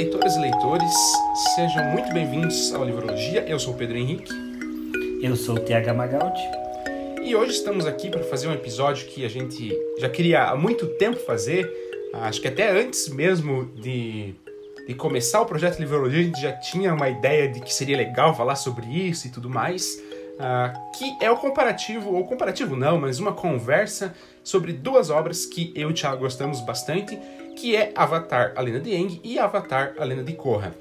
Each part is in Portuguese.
Leitoras e leitores, sejam muito bem-vindos ao Livrologia. Eu sou o Pedro Henrique. Eu sou o TH Magaldi. E hoje estamos aqui para fazer um episódio que a gente já queria há muito tempo fazer, acho que até antes mesmo de, de começar o projeto Livrologia, a gente já tinha uma ideia de que seria legal falar sobre isso e tudo mais. Uh, que é o comparativo, ou comparativo não, mas uma conversa sobre duas obras que eu e o Thiago gostamos bastante, que é Avatar, a Lenda de Aang e Avatar, a Lenda de Korra,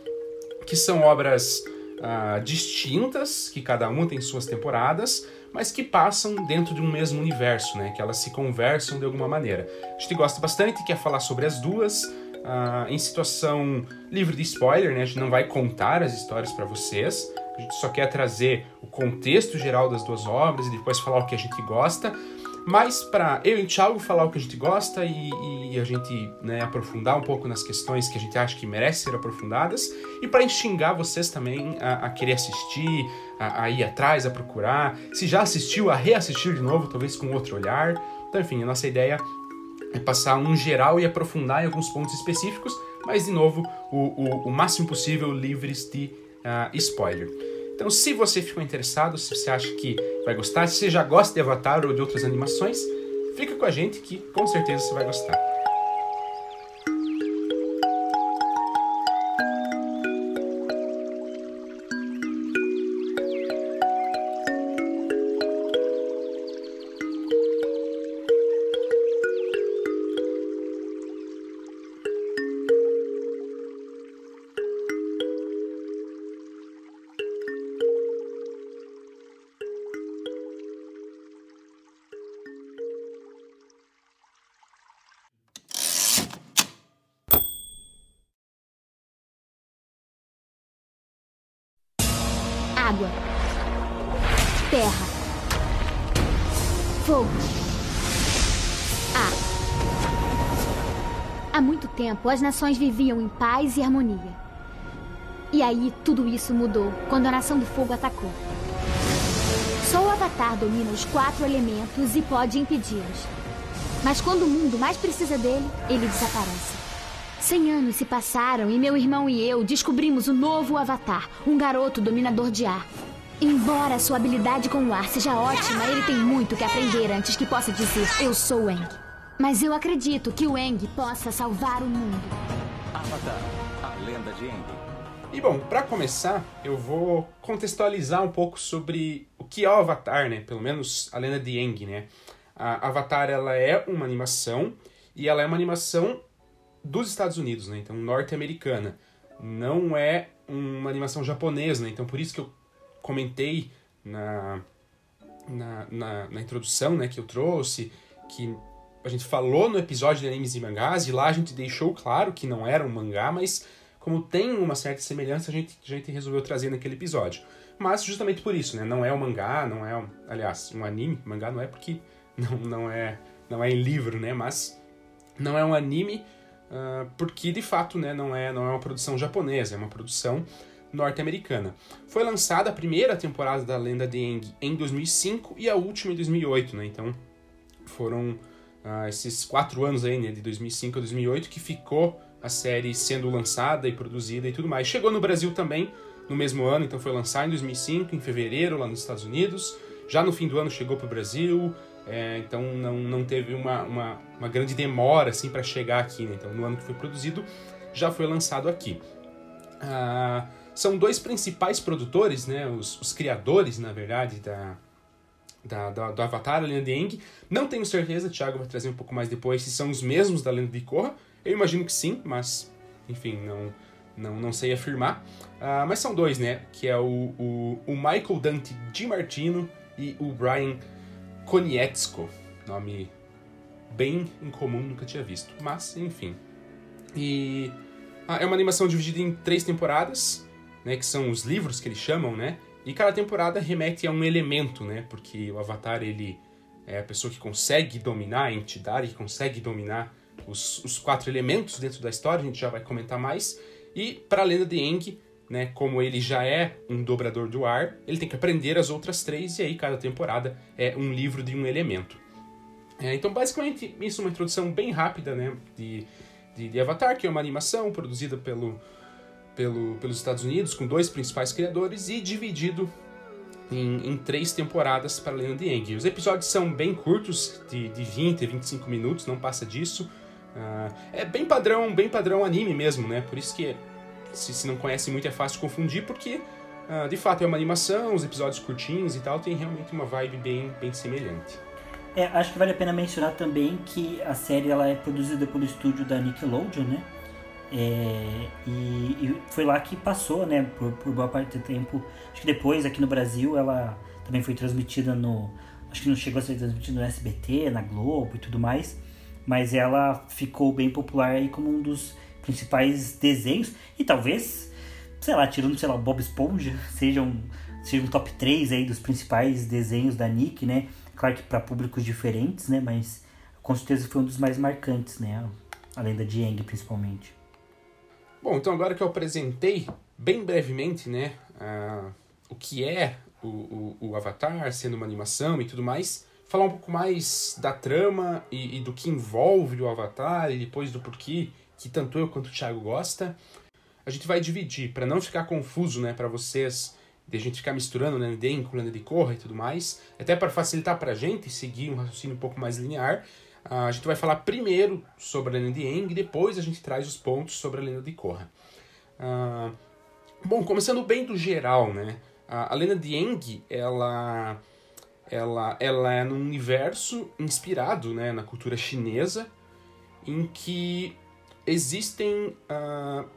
que são obras uh, distintas, que cada uma tem suas temporadas, mas que passam dentro de um mesmo universo, né? Que elas se conversam de alguma maneira. A gente gosta bastante, quer falar sobre as duas, uh, em situação livre de spoiler, né? A gente não vai contar as histórias para vocês, a gente só quer trazer o contexto geral das duas obras e depois falar o que a gente gosta. Mas para eu e o Thiago falar o que a gente gosta e, e a gente né, aprofundar um pouco nas questões que a gente acha que merecem ser aprofundadas e para instigar vocês também a, a querer assistir, a, a, ir atrás, a procurar. Se já assistiu, a reassistir de novo, talvez com outro olhar. Então, enfim, a nossa ideia é passar um geral e aprofundar em alguns pontos específicos, mas de novo, o, o, o máximo possível livres de uh, spoiler. Então, se você ficou interessado, se você acha que vai gostar, se você já gosta de Avatar ou de outras animações, fica com a gente que com certeza você vai gostar. Tempo, as nações viviam em paz e harmonia. E aí, tudo isso mudou quando a Nação do Fogo atacou. Só o Avatar domina os quatro elementos e pode impedi-los. Mas quando o mundo mais precisa dele, ele desaparece. Cem anos se passaram e meu irmão e eu descobrimos o novo Avatar, um garoto dominador de ar. Embora sua habilidade com o ar seja ótima, ele tem muito que aprender antes que possa dizer eu sou Eng. Mas eu acredito que o Eng possa salvar o mundo. Avatar, a lenda de Eng. E bom, para começar, eu vou contextualizar um pouco sobre o que é o Avatar, né? Pelo menos a lenda de Aang, né? A Avatar ela é uma animação e ela é uma animação dos Estados Unidos, né? Então, norte-americana. Não é uma animação japonesa, né? Então, por isso que eu comentei na, na, na, na introdução, né? Que eu trouxe, que a gente falou no episódio de animes e mangás, e lá a gente deixou claro que não era um mangá, mas como tem uma certa semelhança, a gente, a gente resolveu trazer naquele episódio. Mas justamente por isso, né? Não é um mangá, não é, um, aliás, um anime. Mangá não é porque não, não é não é em livro, né? Mas não é um anime uh, porque de fato né, não, é, não é uma produção japonesa, é uma produção norte-americana. Foi lançada a primeira temporada da Lenda de Aang em 2005 e a última em 2008, né? Então foram uh, esses quatro anos aí, né, de 2005 a 2008, que ficou a série sendo lançada e produzida e tudo mais. Chegou no Brasil também no mesmo ano, então foi lançada em 2005, em fevereiro, lá nos Estados Unidos. Já no fim do ano chegou para o Brasil, é, então não, não teve uma, uma, uma grande demora assim para chegar aqui. Né? Então no ano que foi produzido já foi lançado aqui. Ah, são dois principais produtores, né? os, os criadores, na verdade, da, da, da, do Avatar, a Lenda de Aang. Não tenho certeza, o Thiago vai trazer um pouco mais depois, se são os mesmos da Lenda de Korra. Eu imagino que sim, mas enfim, não, não, não sei afirmar. Uh, mas são dois, né? Que é o, o, o Michael Dante Di Martino e o Brian Konietzko, nome bem incomum, nunca tinha visto. Mas, enfim. E ah, é uma animação dividida em três temporadas, né, que são os livros que eles chamam, né? E cada temporada remete a um elemento, né? Porque o Avatar, ele é a pessoa que consegue dominar a entidade, que consegue dominar os, os quatro elementos dentro da história, a gente já vai comentar mais. E para a lenda de Aang, né, como ele já é um dobrador do ar, ele tem que aprender as outras três, e aí cada temporada é um livro de um elemento. É, então, basicamente, isso é uma introdução bem rápida né, de, de, de Avatar, que é uma animação produzida pelo, pelo, pelos Estados Unidos, com dois principais criadores, e dividido em, em três temporadas para a Lenda de Aang. Os episódios são bem curtos, de, de 20 a 25 minutos, não passa disso. Uh, é bem padrão, bem padrão anime mesmo, né? Por isso que se, se não conhece muito é fácil confundir, porque uh, de fato é uma animação, os episódios curtinhos e tal, tem realmente uma vibe bem, bem semelhante. É, acho que vale a pena mencionar também que a série ela é produzida pelo estúdio da Nickelodeon, né? É, e, e, foi lá que passou, né, por, por, boa parte do tempo. Acho que depois, aqui no Brasil, ela também foi transmitida no. Acho que não chegou a ser transmitida no SBT, na Globo e tudo mais. Mas ela ficou bem popular aí como um dos principais desenhos. E talvez, sei lá, tirando, sei lá, Bob Esponja, seja um, seja um top 3 aí dos principais desenhos da Nick, né? Claro que para públicos diferentes, né? Mas com certeza foi um dos mais marcantes, né? Além da Dieng, principalmente. Bom, então agora que eu apresentei bem brevemente, né, uh, o que é o, o, o, Avatar, sendo uma animação e tudo mais, falar um pouco mais da trama e, e, do que envolve o Avatar e depois do porquê que tanto eu quanto o Thiago gosta. A gente vai dividir para não ficar confuso, né, para vocês, de a gente ficar misturando né, Den com Lenda de Korra e tudo mais, até para facilitar para a gente seguir um raciocínio um pouco mais linear. A gente vai falar primeiro sobre a lenda de Aang, depois a gente traz os pontos sobre a lenda de Korra. Uh, bom, começando bem do geral, né? A, a lenda de Aang, ela, ela, ela é num universo inspirado né, na cultura chinesa, em que existem uh,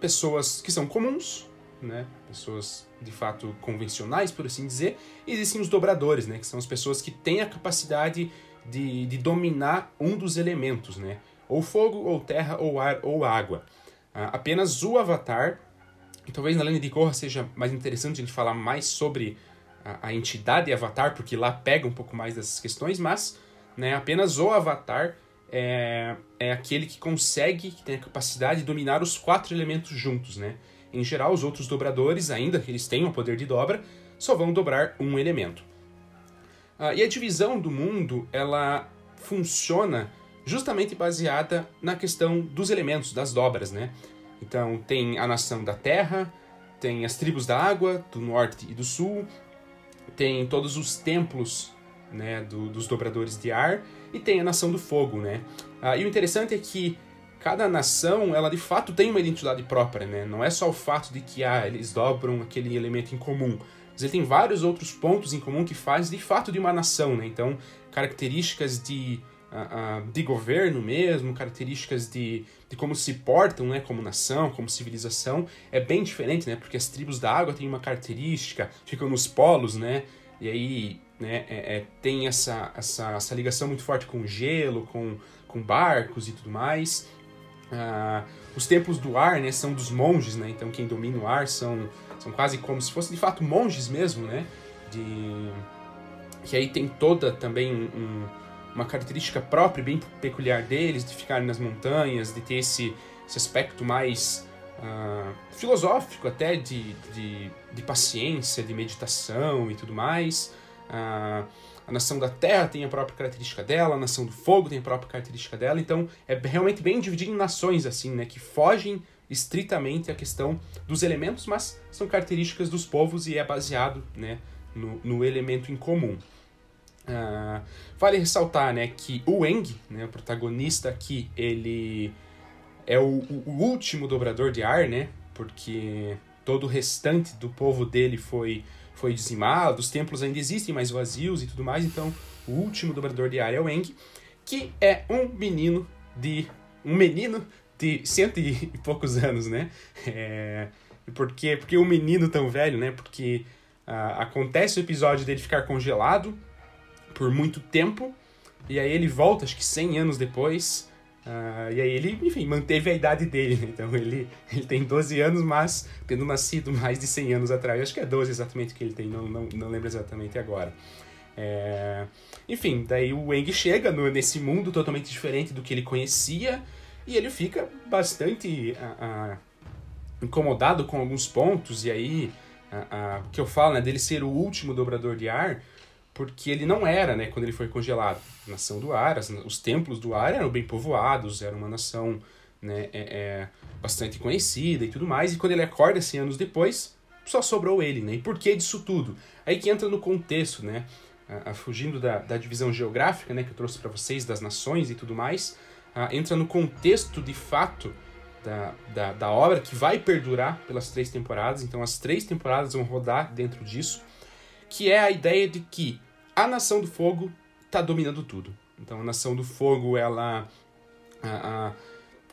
pessoas que são comuns, né? Pessoas de fato convencionais, por assim dizer, e existem os dobradores, né? Que são as pessoas que têm a capacidade de, de dominar um dos elementos, né? Ou fogo, ou terra, ou ar, ou água. Ah, apenas o Avatar, e talvez na linha de Korra seja mais interessante a gente falar mais sobre a, a, entidade Avatar, porque lá pega um pouco mais dessas questões, mas né, apenas o Avatar é, é aquele que consegue, que tem a capacidade de dominar os quatro elementos juntos, né? Em geral, os outros dobradores, ainda que eles tenham o poder de dobra, só vão dobrar um elemento. Uh, e a divisão do mundo, ela funciona justamente baseada na questão dos elementos, das dobras, né? Então tem a nação da terra, tem as tribos da água, do norte e do sul, tem todos os templos né, do, dos dobradores de ar e tem a nação do fogo, né? Ah, e o interessante é que cada nação, ela de fato tem uma identidade própria, né? Não é só o fato de que ah, eles dobram aquele elemento em comum, mas ele tem vários outros pontos em comum que faz de fato de uma nação, né? Então, características de, uh, uh, de governo mesmo, características de, de como se portam, né? Como nação, como civilização, é bem diferente, né? Porque as tribos da água têm uma característica, ficam nos polos, né? E aí, né, é, é, tem essa, essa, essa ligação muito forte com gelo, com, com barcos e tudo mais. Uh, os templos do ar, né, são dos monges, né? Então quem domina o ar são são quase como se fossem de fato monges mesmo, né? De... Que aí tem toda também um, uma característica própria, bem peculiar deles, de ficarem nas montanhas, de ter esse, esse aspecto mais uh, filosófico até, de, de, de, paciência, de meditação e tudo mais. Uh, a nação da terra tem a própria característica dela, a nação do fogo tem a própria característica dela, então é realmente bem dividido em nações, assim, né, que fogem estritamente a questão dos elementos, mas são características dos povos e é baseado né, no, no elemento em comum. Uh, vale ressaltar né, que o Eng, né, o protagonista aqui, ele é o, o, último dobrador de ar, né, porque todo o restante do povo dele foi, foi dizimado, os templos ainda existem, mais vazios e tudo mais, então o último dobrador de ar é o Eng, que é um menino de um menino de cento e poucos anos, né? É, por quê? Porque o menino tão velho, né? Porque uh, acontece o episódio dele ficar congelado por muito tempo, e aí ele volta, acho que 100 anos depois, uh, e aí ele, enfim, manteve a idade dele, né? Então ele, ele tem 12 anos, mas tendo nascido mais de 100 anos atrás, acho que é 12 exatamente que ele tem, não, não, não lembro exatamente agora. É... Enfim, daí o Wang chega no, nesse mundo totalmente diferente do que ele conhecia, e ele fica bastante incomodado com alguns pontos, e aí o que eu falo, né, dele ser o último dobrador de ar, porque ele não era, né, quando ele foi congelado. nação do ar, as, os templos do ar eram bem povoados, era uma nação né, é, é, bastante conhecida e tudo mais, e quando ele acorda 100 anos depois, só sobrou ele, né? E por que disso tudo? Aí que entra no contexto, né? Ah, fugindo da, da divisão geográfica, né, que eu trouxe para vocês, das nações e tudo mais, ah, entra no contexto de fato da, da, da, obra que vai perdurar pelas três temporadas. Então, as três temporadas vão rodar dentro disso, que é a ideia de que a Nação do Fogo está dominando tudo. Então, a Nação do Fogo, ela a, a,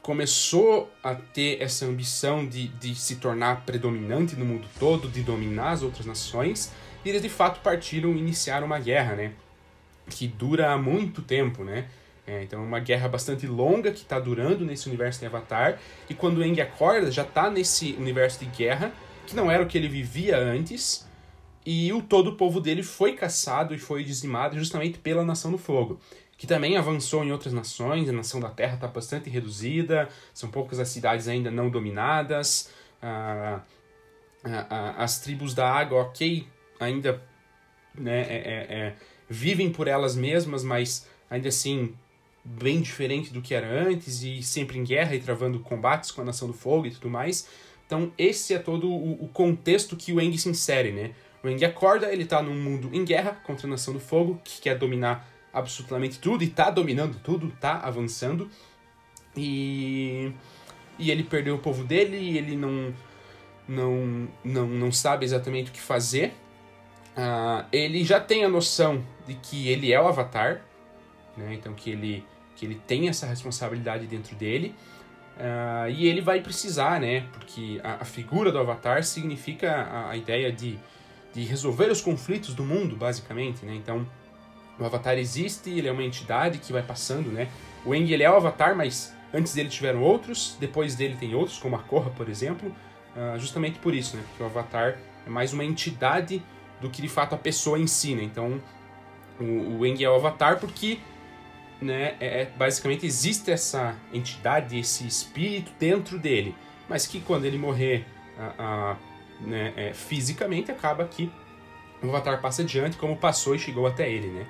começou a ter essa ambição de, de se tornar predominante no mundo todo, de dominar as outras nações, e eles de fato partiram e iniciaram uma guerra, né? Que dura muito tempo, né? É, então é uma guerra bastante longa que está durando nesse universo de Avatar. E quando Aang acorda, já está nesse universo de guerra, que não era o que ele vivia antes. E o todo o povo dele foi caçado e foi dizimado justamente pela Nação do Fogo. Que também avançou em outras nações, a Nação da Terra está bastante reduzida, são poucas as cidades ainda não dominadas. Ah, ah, ah, as tribos da água, ok, ainda né, é, é, é, vivem por elas mesmas, mas ainda assim bem diferente do que era antes e sempre em guerra e travando combates com a Nação do Fogo e tudo mais. Então esse é todo o, o contexto que o Eng se insere, né? O Eng acorda, ele tá num mundo em guerra contra a Nação do Fogo, que quer dominar absolutamente tudo e tá dominando tudo, tá avançando. E, e ele perdeu o povo dele e ele não, não, não, não sabe exatamente o que fazer. Uh, ele já tem a noção de que ele é o Avatar, né? então que ele, que ele tem essa responsabilidade dentro dele. Uh, e ele vai precisar, né? Porque a, a figura do Avatar significa a, a, ideia de, de resolver os conflitos do mundo, basicamente, né? Então, o Avatar existe, ele é uma entidade que vai passando, né? O Eng, ele é o Avatar, mas antes dele tiveram outros, depois dele tem outros, como a Korra, por exemplo. Uh, justamente por isso, né? Porque o Avatar é mais uma entidade do que de fato a pessoa ensina. Então, o, o Eng é o avatar porque né, é, é, basicamente existe essa entidade, esse espírito dentro dele, mas que quando ele morrer a, né, é, fisicamente acaba que o avatar passa adiante como passou e chegou até ele. Né?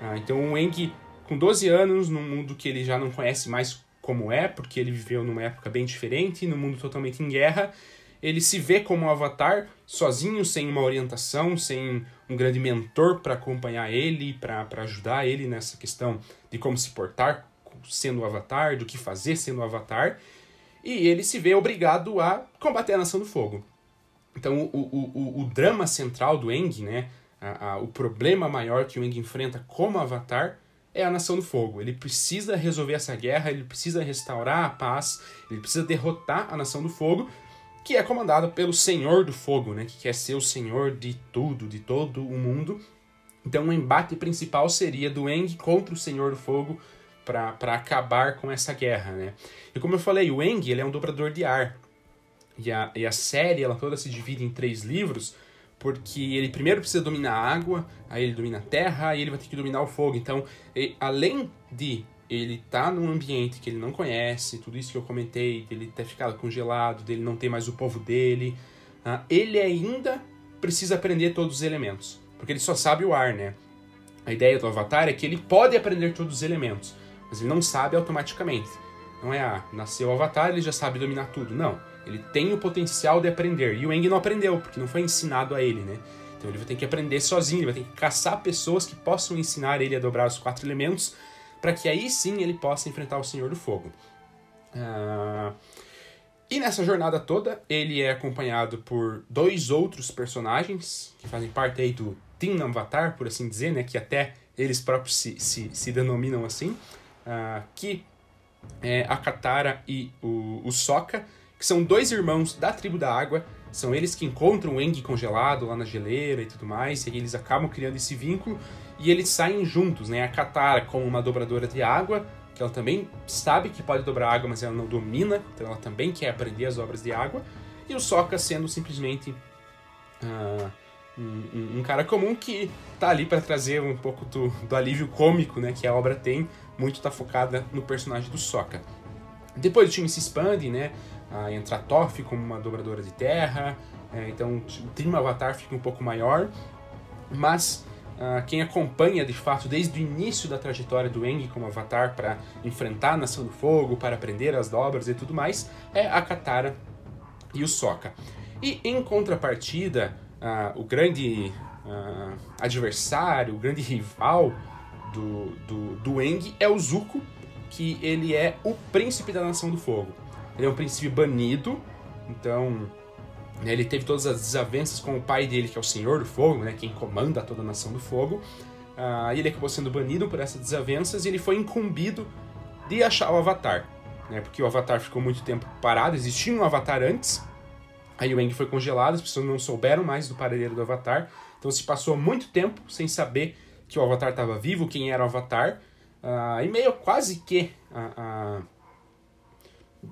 Ah, então o Eng, com 12 anos, num mundo que ele já não conhece mais como é, porque ele viveu numa época bem diferente, num mundo totalmente em guerra, ele se vê como um avatar sozinho, sem uma orientação, sem um grande mentor para acompanhar ele, para ajudar ele nessa questão de como se portar sendo o avatar, do que fazer sendo o avatar. E ele se vê obrigado a combater a Nação do Fogo. Então, o, o, o, o drama central do Eng, né, a, a, o problema maior que o Eng enfrenta como avatar é a Nação do Fogo. Ele precisa resolver essa guerra, ele precisa restaurar a paz, ele precisa derrotar a Nação do Fogo que é comandado pelo Senhor do Fogo, né, que quer ser o senhor de tudo, de todo o mundo. Então o embate principal seria do Eng contra o Senhor do Fogo para acabar com essa guerra, né? E como eu falei, o Eng ele é um dobrador de ar. E a, e a série ela toda se divide em três livros, porque ele primeiro precisa dominar a água, aí ele domina a terra, e ele vai ter que dominar o fogo. Então, além de ele tá num ambiente que ele não conhece, tudo isso que eu comentei, dele ter ficado congelado, dele não ter mais o povo dele, uh, ele ainda precisa aprender todos os elementos, porque ele só sabe o ar, né? A ideia do Avatar é que ele pode aprender todos os elementos, mas ele não sabe automaticamente. Não é, ah, nasceu o Avatar, ele já sabe dominar tudo. Não, ele tem o potencial de aprender, e o Eng não aprendeu, porque não foi ensinado a ele, né? Então ele vai ter que aprender sozinho, ele vai ter que caçar pessoas que possam ensinar ele a dobrar os quatro elementos, para que aí sim ele possa enfrentar o Senhor do Fogo. Uh, e nessa jornada toda, ele é acompanhado por dois outros personagens que fazem parte aí do Team Avatar, por assim dizer, né, que até eles próprios se, se, se denominam assim, uh, que é a Katara e o, o Sokka, que são dois irmãos da tribo da água, são eles que encontram o Eng congelado lá na geleira e tudo mais, e eles acabam criando esse vínculo, e eles saem juntos, né? A Katara como uma dobradora de água, que ela também sabe que pode dobrar água, mas ela não domina, então ela também quer aprender as obras de água. E o Sokka sendo simplesmente uh, um, um, cara comum que tá ali para trazer um pouco do, do, alívio cômico, né? Que a obra tem, muito tá focada no personagem do Sokka. Depois o time se expande, né? Entra a Toph como uma dobradora de terra, é, então o time Avatar fica um pouco maior, mas Uh, quem acompanha de fato desde o início da trajetória do Aang como Avatar para enfrentar a Nação do Fogo, para aprender as dobras e tudo mais, é a Katara e o Sokka. E em contrapartida, uh, o grande uh, adversário, o grande rival do, do, do Aang é o Zuko, que ele é o príncipe da Nação do Fogo. Ele é um príncipe banido, então né, ele teve todas as desavenças com o pai dele, que é o Senhor do Fogo, né, quem comanda toda a Nação do Fogo. Uh, ele acabou sendo banido por essas desavenças e ele foi incumbido de achar o Avatar. Né, porque o Avatar ficou muito tempo parado, existia um Avatar antes, aí o Aang foi congelado, as pessoas não souberam mais do paradeiro do Avatar, então se passou muito tempo sem saber que o Avatar estava vivo, quem era o Avatar, uh, e meio quase que... Uh,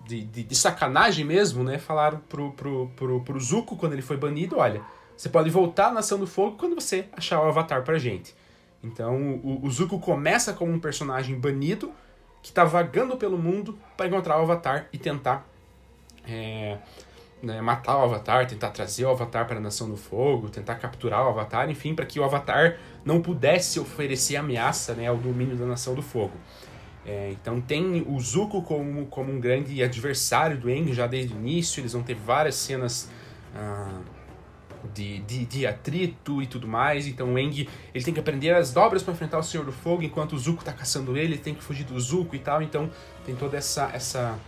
de, de, de, sacanagem mesmo, né? Falaram pro, pro, pro, pro Zuko quando ele foi banido: olha, você pode voltar à Nação do Fogo quando você achar o Avatar pra gente. Então o, o Zuko começa como um personagem banido que tá vagando pelo mundo para encontrar o Avatar e tentar é, né, matar o Avatar, tentar trazer o Avatar para a Nação do Fogo, tentar capturar o Avatar, enfim, para que o Avatar não pudesse oferecer ameaça né, ao domínio da Nação do Fogo. É, então tem o Zuko como, como um grande adversário do Aang já desde o início, eles vão ter várias cenas ah, de, de, de, atrito e tudo mais, então o Aang ele tem que aprender as dobras para enfrentar o Senhor do Fogo, enquanto o Zuko está caçando ele, ele tem que fugir do Zuko e tal, então tem toda essa, essa,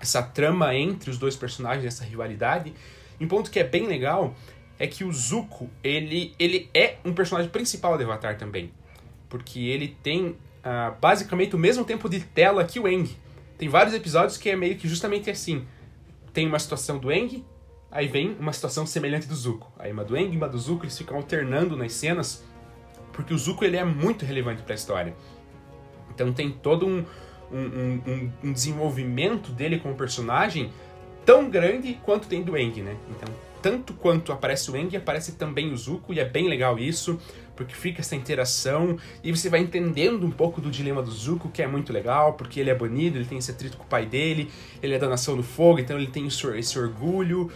essa trama entre os dois personagens, essa rivalidade. Um ponto que é bem legal é que o Zuko, ele, ele é um personagem principal de Avatar também, porque ele tem uh, basicamente o mesmo tempo de tela que o Eng. Tem vários episódios que é meio que justamente assim. Tem uma situação do Eng, aí vem uma situação semelhante do Zuko. Aí uma do Eng uma do Zuko, eles ficam alternando nas cenas, porque o Zuko ele é muito relevante para a história. Então tem todo um, um, um, um, desenvolvimento dele como personagem tão grande quanto tem do Eng, né? Então, tanto quanto aparece o Eng, aparece também o Zuko, e é bem legal isso porque fica essa interação e você vai entendendo um pouco do dilema do Zuko, que é muito legal, porque ele é banido, ele tem esse atrito com o pai dele, ele é da Nação do Fogo, então ele tem esse orgulho.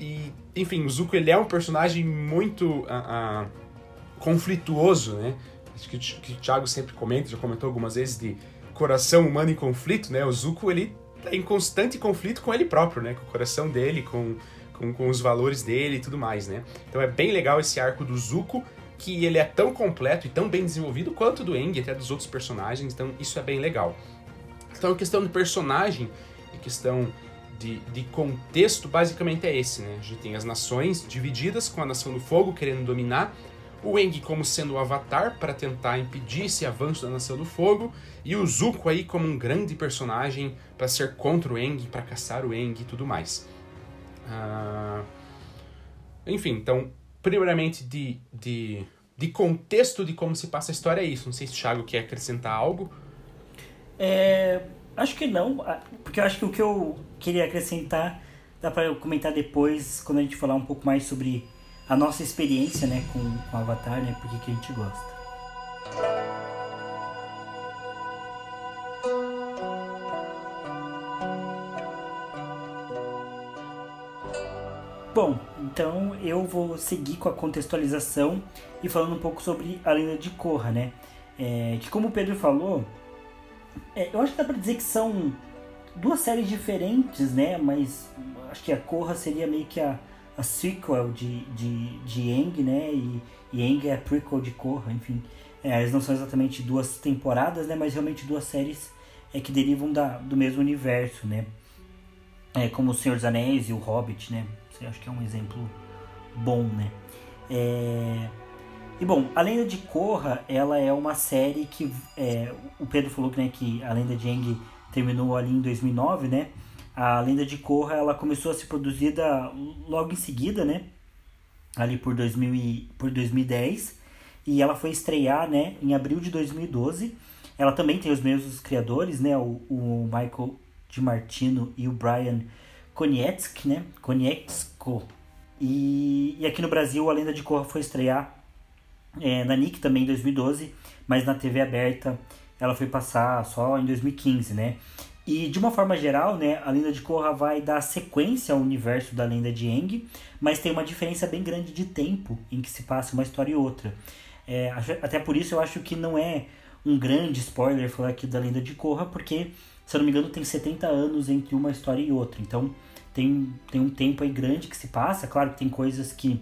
E, enfim, o Zuko ele é um personagem muito uh, uh, conflituoso, né? Acho que, que o Thiago sempre comenta, já comentou algumas vezes de coração humano em conflito, né? O Zuko ele é em constante conflito com ele próprio, né? Com o coração dele, com, com, com os valores dele e tudo mais, né? Então é bem legal esse arco do Zuko que ele é tão completo e tão bem desenvolvido quanto do Eng, até dos outros personagens, então isso é bem legal. Então a questão de personagem e questão de, de contexto basicamente é esse, né? A gente tem as nações divididas, com a Nação do Fogo querendo dominar, o Eng como sendo o avatar para tentar impedir esse avanço da Nação do Fogo, e o Zuko aí como um grande personagem para ser contra o Eng, para caçar o Eng e tudo mais. Uh... Enfim, então primeiramente de, de, de contexto de como se passa a história é isso. Não sei se o Thiago quer acrescentar algo. É, acho que não, porque eu acho que o que eu queria acrescentar dá para eu comentar depois, quando a gente falar um pouco mais sobre a nossa experiência né, com, com Avatar, né, porque que a gente gosta. Bom, então eu vou seguir com a contextualização e falando um pouco sobre a lenda de Korra, né? É, que como o Pedro falou, é, eu acho que dá pra dizer que são duas séries diferentes, né? Mas acho que a Korra seria meio que a, a sequel de, de, de Aang, né? E, e Aang é a prequel de Korra, enfim. É, elas não são exatamente duas temporadas, né? Mas realmente duas séries é, que derivam da, do mesmo universo, né? É, como O Senhor dos Anéis e O Hobbit, né? Eu acho que é um exemplo bom, né? É... E bom, a Lenda de Korra, ela é uma série que é, o Pedro falou que, né, que a Lenda de Aang terminou ali em 2009, né? A Lenda de Korra, ela começou a ser produzida logo em seguida, né? Ali por, 2000 e, por 2010 e ela foi estrear, né, em abril de 2012. Ela também tem os mesmos criadores, né? O, o Michael Martino e o Brian Konietzki, né? Konietzko. E, e aqui no Brasil a Lenda de Korra foi estrear é, na Nick também em 2012, mas na TV aberta ela foi passar só em 2015, né? E de uma forma geral, né, a Lenda de Korra vai dar sequência ao universo da Lenda de Aang, mas tem uma diferença bem grande de tempo em que se passa uma história e outra. É, até por isso eu acho que não é um grande spoiler falar aqui da lenda de Korra, porque, se eu não me engano, tem 70 anos entre uma história e outra. Então, tem, tem um tempo aí grande que se passa. Claro que tem coisas que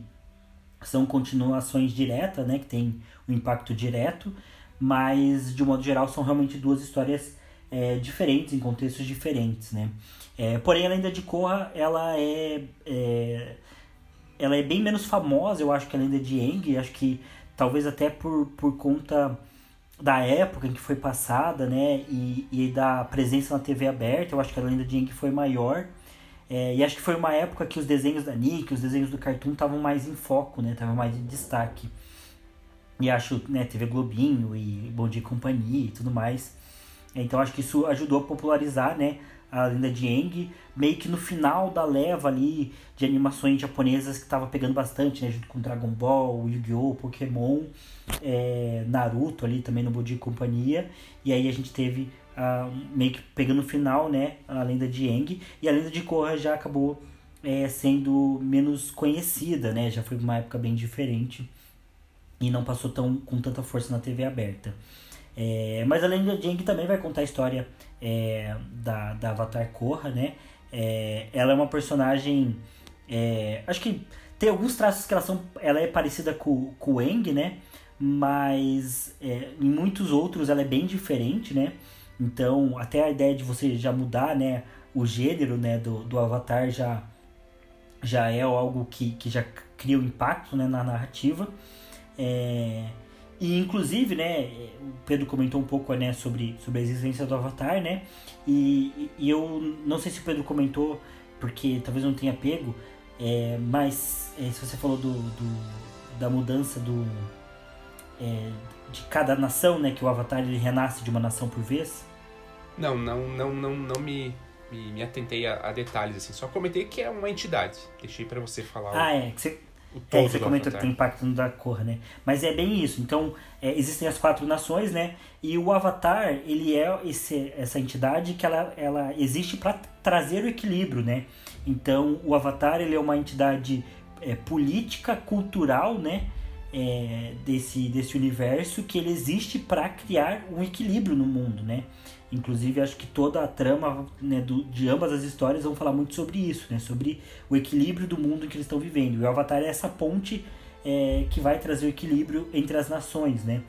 são continuações diretas, né? Que tem um impacto direto. Mas, de um modo geral, são realmente duas histórias é, diferentes, em contextos diferentes, né? É, porém, a lenda de Korra, ela é, é, ela é bem menos famosa, eu acho, que a lenda de Aang. Acho que talvez até por, por conta da época em que foi passada, né, e, e da presença na TV aberta, eu acho que a lenda de Aang foi maior. É, e acho que foi uma época que os desenhos da Nick, os desenhos do Cartoon estavam mais em foco, né, estavam mais em destaque. E acho, né, TV Globinho e Bom Dia e Companhia e tudo mais. Então acho que isso ajudou a popularizar, né, a lenda de Aang, meio que no final da leva ali de animações japonesas que tava pegando bastante, né? Junto com Dragon Ball, Yu-Gi-Oh!, Pokémon, é, Naruto ali também no Budi Companhia. E aí a gente teve uh, meio que pegando no final, né? A lenda de Aang. E a lenda de Korra já acabou é, sendo menos conhecida, né? Já foi uma época bem diferente e não passou tão com tanta força na TV aberta. É, mas a lenda de Aang também vai contar a história é, da, da Avatar Korra, né? É, ela é uma personagem. É, acho que tem alguns traços que ela, são, ela é parecida com, com o Eng, né? Mas é, em muitos outros ela é bem diferente, né? Então, até a ideia de você já mudar né, o gênero né, do, do Avatar já, já é algo que, que já cria um impacto né, na narrativa. É, e inclusive, né, o Pedro comentou um pouco né, sobre, sobre a existência do Avatar, né? E, e eu não sei se o Pedro comentou, porque talvez não tenha pego, é, mas é, se você falou do, do da mudança do é, de cada nação, né, que o Avatar ele renasce de uma nação por vez. Não, não, não, não, não me, me, me atentei a, a, detalhes assim. Só comentei que é uma entidade. Deixei para você falar. Ah, o... é. Que você é, você comentou que tem impacto da cor, né? Mas é bem isso. Então, é, existem as quatro nações, né? E o Avatar, ele é esse, essa entidade que ela, ela existe para trazer o equilíbrio, né? Então, o Avatar, ele é uma entidade é, política, cultural, né? É, desse, desse universo que ele existe para criar um equilíbrio no mundo, né? Inclusive, acho que toda a trama né, do, de ambas as histórias vão falar muito sobre isso, né? Sobre o equilíbrio do mundo em que eles estão vivendo. E o Avatar é essa ponte é, que vai trazer o equilíbrio entre as nações, né?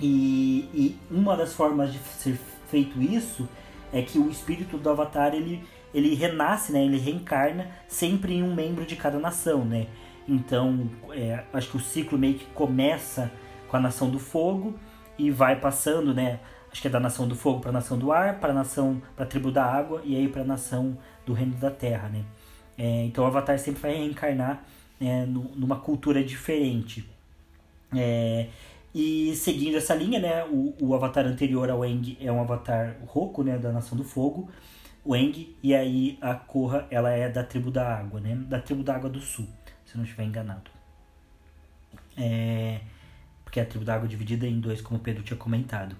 E, e uma das formas de ser feito isso é que o espírito do Avatar ele, ele renasce, né? Ele reencarna sempre em um membro de cada nação, né? Então, é, acho que o ciclo meio que começa com a nação do fogo e vai passando, né? Acho que é da nação do fogo para a nação do ar, para a nação, para a tribo da água e aí para a nação do reino da terra, né? É, então o Avatar sempre vai reencarnar é, numa cultura diferente. É, e seguindo essa linha, né, o, o avatar anterior ao Eng é um avatar Roku, né, da Nação do Fogo, o Eng, e aí a Korra, ela é da tribo da água, né, da tribo da água do sul, se não estiver enganado. É, porque a tribo da água é dividida em dois, como o Pedro tinha comentado.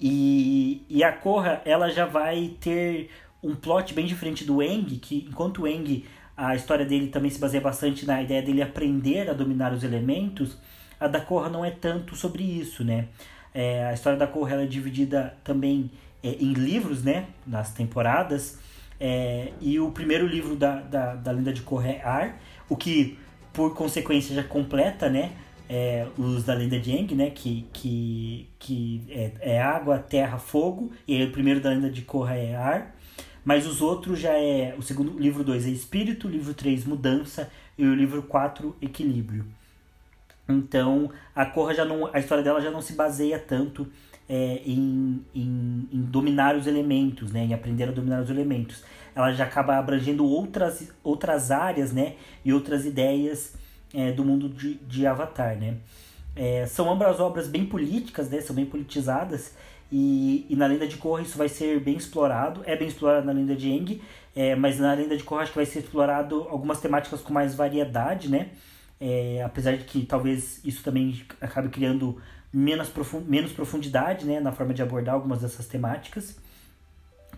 E, e a Korra, ela já vai ter um plot bem diferente do Eng, que enquanto o Eng, a história dele também se baseia bastante na ideia dele aprender a dominar os elementos, a da Korra não é tanto sobre isso, né? É, a história da Korra é dividida também é, em livros, né? Nas temporadas. É, e o primeiro livro da, da, da lenda de Korra é Ar, o que por consequência já completa, né? É, os da lenda de Aang, né? Que, que, que é, é, água, terra, fogo. E o primeiro da lenda de Korra é ar. Mas os outros já é. O segundo, livro 2 é espírito, o livro 3 mudança e o livro 4 equilíbrio. Então a Korra já não. A história dela já não se baseia tanto é, em, em, em, dominar os elementos, né? Em aprender a dominar os elementos. Ela já acaba abrangendo outras, outras áreas, né? E outras ideias é, do mundo de, de Avatar, né? É, são ambas obras bem políticas, né? São bem politizadas. E, e na Lenda de Korra isso vai ser bem explorado. É bem explorado na Lenda de Aang, é, mas na Lenda de Korra acho que vai ser explorado algumas temáticas com mais variedade, né? É, apesar de que talvez isso também acabe criando menos, menos profundidade, né? Na forma de abordar algumas dessas temáticas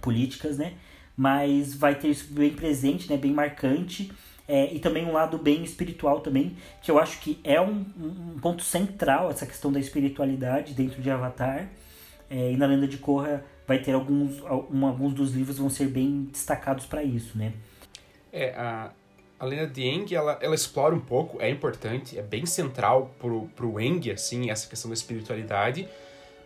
políticas, né? Mas vai ter isso bem presente, né? Bem marcante. É, e também um lado bem espiritual também, que eu acho que é um, um ponto central essa questão da espiritualidade dentro de Avatar. É, e na Lenda de Korra vai ter alguns, alguns dos livros vão ser bem destacados para isso, né? É, a, a Lenda de Eng, ela, ela explora um pouco, é importante, é bem central pro, pro Eng, assim, essa questão da espiritualidade,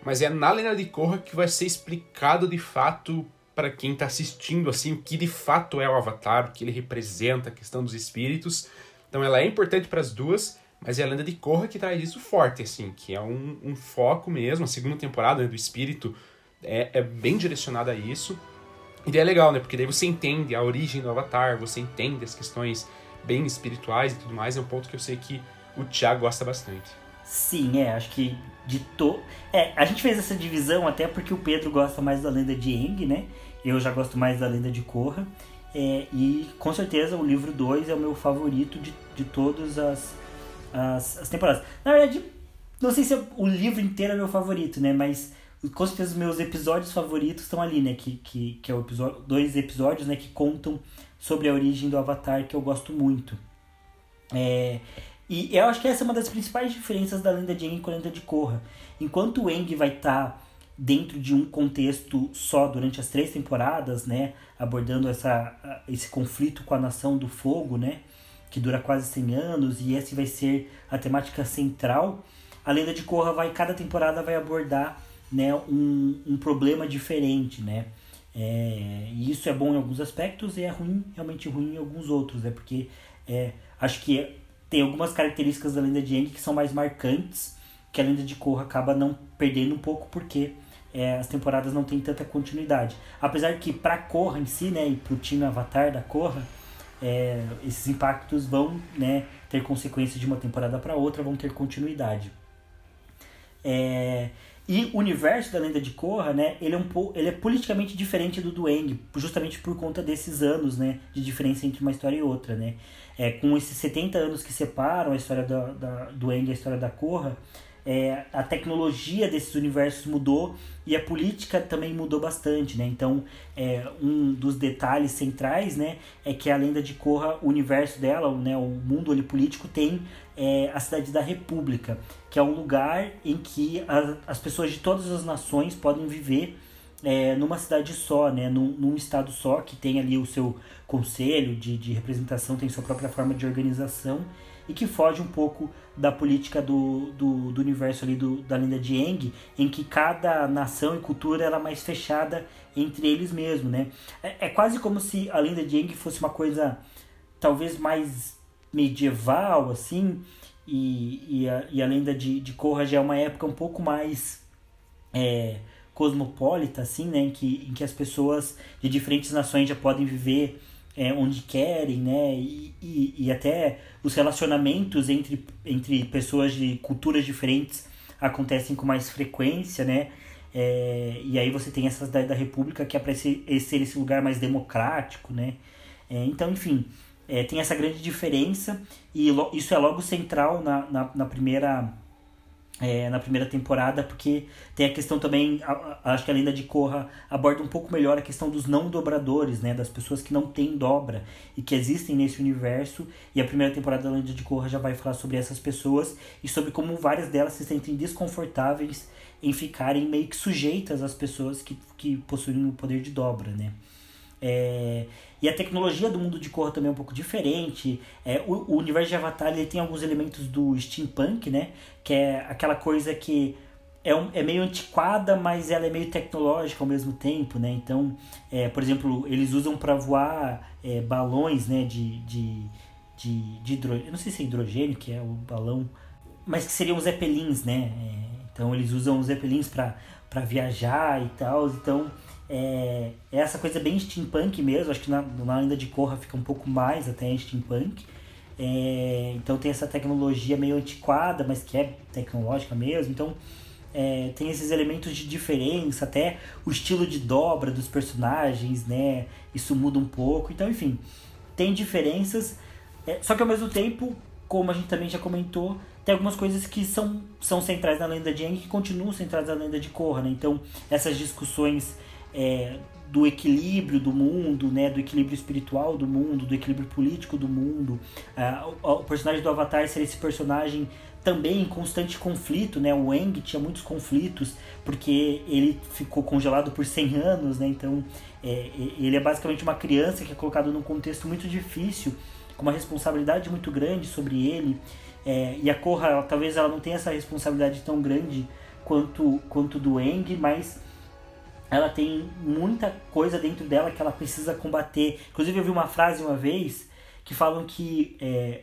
mas é na Lenda de Korra que vai ser explicado de fato para quem está assistindo assim o que de fato é o Avatar, o que ele representa, a questão dos espíritos. Então ela é importante para as duas, mas é a lenda de Korra que traz isso forte, assim, que é um, um foco mesmo. A segunda temporada né, do espírito é, é bem direcionada a isso. E daí é legal, né? Porque daí você entende a origem do Avatar, você entende as questões bem espirituais e tudo mais. É um ponto que eu sei que o Thiago gosta bastante. Sim, é, acho que de to... É, a gente fez essa divisão até porque o Pedro gosta mais da lenda de Eng, né? Eu já gosto mais da lenda de Korra. É, e com certeza o livro 2 é o meu favorito de, de todas as, as, as, temporadas. Na verdade, não sei se o livro inteiro é meu favorito, né? Mas com certeza os meus episódios favoritos estão ali, né? Que, que, que é o episódio, dois episódios né? que contam sobre a origem do Avatar que eu gosto muito. É, e eu acho que essa é uma das principais diferenças da lenda de Aang com a lenda de Korra. Enquanto o Aang vai estar tá dentro de um contexto só durante as três temporadas, né, abordando essa, esse conflito com a nação do fogo, né, que dura quase 100 anos e esse vai ser a temática central. A lenda de Korra vai cada temporada vai abordar, né, um, um problema diferente, né. É, e isso é bom em alguns aspectos e é ruim, realmente ruim em alguns outros, né, porque é, acho que tem algumas características da lenda de Aang que são mais marcantes, que a lenda de Korra acaba não perdendo um pouco porque é, as temporadas não têm tanta continuidade. Apesar que para Korra em si, né, e para o time Avatar da Korra, é, esses impactos vão né, ter consequências de uma temporada para outra, vão ter continuidade. É, e o universo da lenda de Korra, né, ele é, um ele é politicamente diferente do do Aang, justamente por conta desses anos né, de diferença entre uma história e outra. Né? É, com esses 70 anos que separam a história da, da, do Aang e a história da Korra, é, a tecnologia desses universos mudou e a política também mudou bastante, né? Então, é, um dos detalhes centrais, né, é que a lenda de Korra, o universo dela, né, o mundo ali político tem é, a cidade da República, que é um lugar em que a, as pessoas de todas as nações podem viver é, numa cidade só, né, num, num, estado só, que tem ali o seu conselho de, de representação, tem sua própria forma de organização e que foge um pouco da política do, do, do universo ali do, da lenda de Eng, em que cada nação e cultura era mais fechada entre eles mesmos, né? É, é quase como se a lenda de Eng fosse uma coisa talvez mais medieval, assim, e, e, a, e a lenda de, de Korra já é uma época um pouco mais... É, cosmopolita, assim, né? Em que, em que as pessoas de diferentes nações já podem viver é, onde querem, né? E, e, e, até os relacionamentos entre, entre pessoas de culturas diferentes acontecem com mais frequência, né? É, e aí você tem essas da, da República que é para ser, esse lugar mais democrático, né? É, então, enfim, é, tem essa grande diferença e isso é logo central na, na, na primeira é, na primeira temporada, porque tem a questão também, acho que a lenda de Korra aborda um pouco melhor a questão dos não dobradores, né, das pessoas que não têm dobra e que existem nesse universo. E a primeira temporada da lenda de Korra já vai falar sobre essas pessoas e sobre como várias delas se sentem desconfortáveis em ficarem meio que sujeitas às pessoas que, que possuem o poder de dobra, né. É, e a tecnologia do mundo de Korra também é um pouco diferente. É, o, o universo de Avatar ele tem alguns elementos do steampunk, né? Que é aquela coisa que é, um, é meio antiquada, mas ela é meio tecnológica ao mesmo tempo, né? Então, é, por exemplo, eles usam para voar é, balões, né? De, de, de, de hidrogênio. Não sei se é hidrogênio, que é o balão, mas que seriam os zeppelins, né? É, então, eles usam os zeppelins para viajar e tal. Então, é, é, essa coisa bem steampunk mesmo, acho que na, na lenda de Korra fica um pouco mais até steampunk. É, então tem essa tecnologia meio antiquada, mas que é tecnológica mesmo. Então é, tem esses elementos de diferença, até o estilo de dobra dos personagens, né? Isso muda um pouco. Então, enfim, tem diferenças. É, só que ao mesmo tempo, como a gente também já comentou, tem algumas coisas que são, são centrais na lenda de Aang que continuam centrais na lenda de Korra, né? Então, essas discussões é, do equilíbrio do mundo, né, do equilíbrio espiritual do mundo, do equilíbrio político do mundo. Uh, o, o, personagem do Avatar ser esse personagem também em constante conflito, né? O Aang tinha muitos conflitos porque ele ficou congelado por 100 anos, né? Então, é, ele é basicamente uma criança que é colocado num contexto muito difícil, com uma responsabilidade muito grande sobre ele. É, e a Korra, ela, talvez ela não tenha essa responsabilidade tão grande quanto quanto do Aang, mas ela tem muita coisa dentro dela que ela precisa combater. Inclusive eu vi uma frase uma vez que falam que é,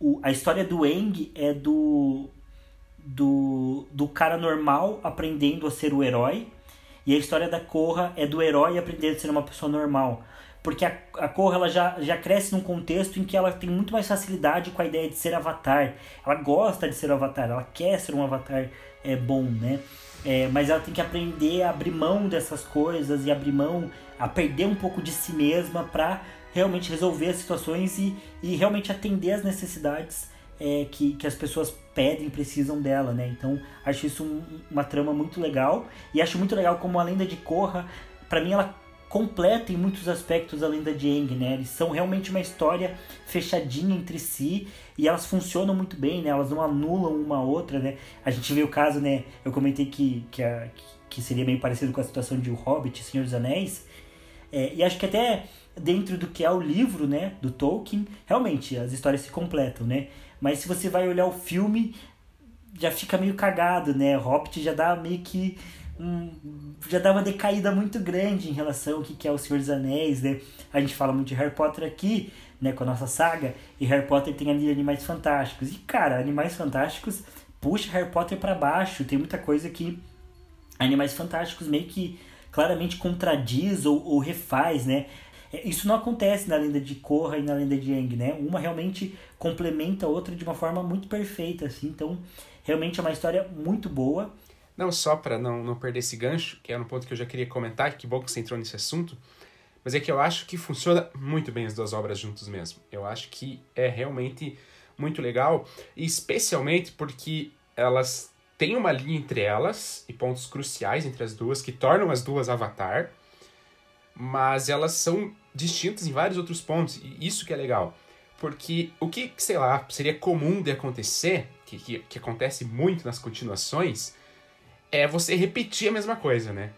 o, a história do Eng é do, do, do cara normal aprendendo a ser o herói e a história da Korra é do herói aprendendo a ser uma pessoa normal. Porque a, a Korra ela já, já cresce num contexto em que ela tem muito mais facilidade com a ideia de ser avatar. Ela gosta de ser um avatar, ela quer ser um avatar é, bom, né? É, mas ela tem que aprender a abrir mão dessas coisas e abrir mão, a perder um pouco de si mesma para realmente resolver as situações e, e realmente atender as necessidades é, que, que as pessoas pedem, precisam dela, né? Então, acho isso um, uma trama muito legal e acho muito legal como a lenda de Korra, para mim ela completa em muitos aspectos a lenda de Aang, né? Eles são realmente uma história fechadinha entre si e elas funcionam muito bem, né? Elas não anulam uma outra, né? A gente vê o caso, né? Eu comentei que, que, a, que seria meio parecido com a situação de O Hobbit, Senhor dos Anéis. É, e acho que até dentro do que é o livro, né, do Tolkien, realmente as histórias se completam, né? Mas se você vai olhar o filme, já fica meio cagado, né? Hobbit já dá meio que um, já dá uma decaída muito grande em relação ao que é o Senhor dos Anéis, né? A gente fala muito de Harry Potter aqui, né, com a nossa saga, e Harry Potter tem ali Animais Fantásticos. E cara, Animais Fantásticos puxa Harry Potter para baixo, tem muita coisa que Animais Fantásticos meio que claramente contradiz ou, ou refaz, né? É, isso não acontece na lenda de Korra e na lenda de Aang, né? Uma realmente complementa a outra de uma forma muito perfeita, assim. Então, realmente é uma história muito boa. Não só para não, não perder esse gancho, que era um ponto que eu já queria comentar, que bom que você entrou nesse assunto, mas é que eu acho que funciona muito bem as duas obras juntas mesmo. Eu acho que é realmente muito legal, especialmente porque elas têm uma linha entre elas e pontos cruciais entre as duas que tornam as duas Avatar, mas elas são distintas em vários outros pontos, e isso que é legal. Porque o que, sei lá, seria comum de acontecer, que, que, que acontece muito nas continuações, é você repetir a mesma coisa, né?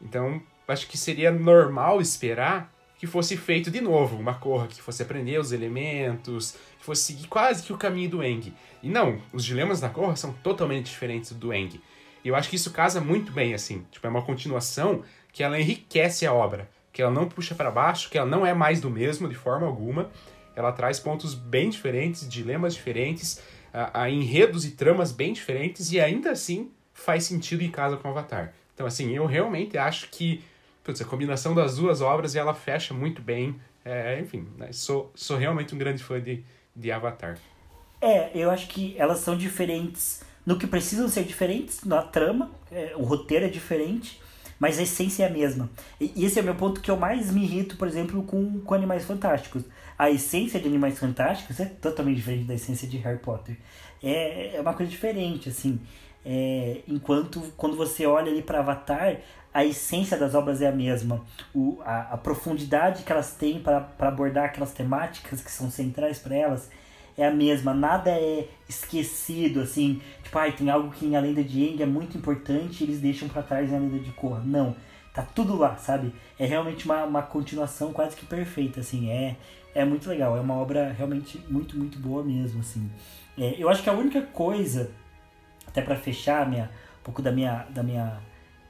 Então, acho que seria normal esperar que fosse feito de novo, uma corra que fosse aprender os elementos, que fosse seguir quase que o caminho do Eng. E não, os dilemas da corra são totalmente diferentes do Eng. E eu acho que isso casa muito bem, assim. Tipo, é uma continuação que ela enriquece a obra, que ela não puxa para baixo, que ela não é mais do mesmo de forma alguma. Ela traz pontos bem diferentes, dilemas diferentes, a, a enredos e tramas bem diferentes e ainda assim faz sentido em casa com o Avatar. Então, assim, eu realmente acho que putz, a combinação das duas obras ela fecha muito bem. É, enfim, né? sou, sou realmente um grande fã de, de Avatar. É, eu acho que elas são diferentes no que precisam ser diferentes, na trama, é, o roteiro é diferente, mas a essência é a mesma. E esse é o meu ponto que eu mais me irrito, por exemplo, com, com Animais Fantásticos. A essência de Animais Fantásticos é totalmente diferente da essência de Harry Potter. É, é uma coisa diferente, assim. É, enquanto quando você olha ali para Avatar, a essência das obras é a mesma. O, a, a profundidade que elas têm para abordar aquelas temáticas que são centrais para elas é a mesma. Nada é esquecido, assim. Tipo, ai, tem algo que em A Lenda de Aang é muito importante e eles deixam para trás em A Lenda de Korra. Não. Tá tudo lá, sabe? É realmente uma, uma continuação quase que perfeita, assim. É, é muito legal. É uma obra realmente muito, muito boa mesmo, assim. É, eu acho que a única coisa, até para fechar minha, um pouco da minha, da minha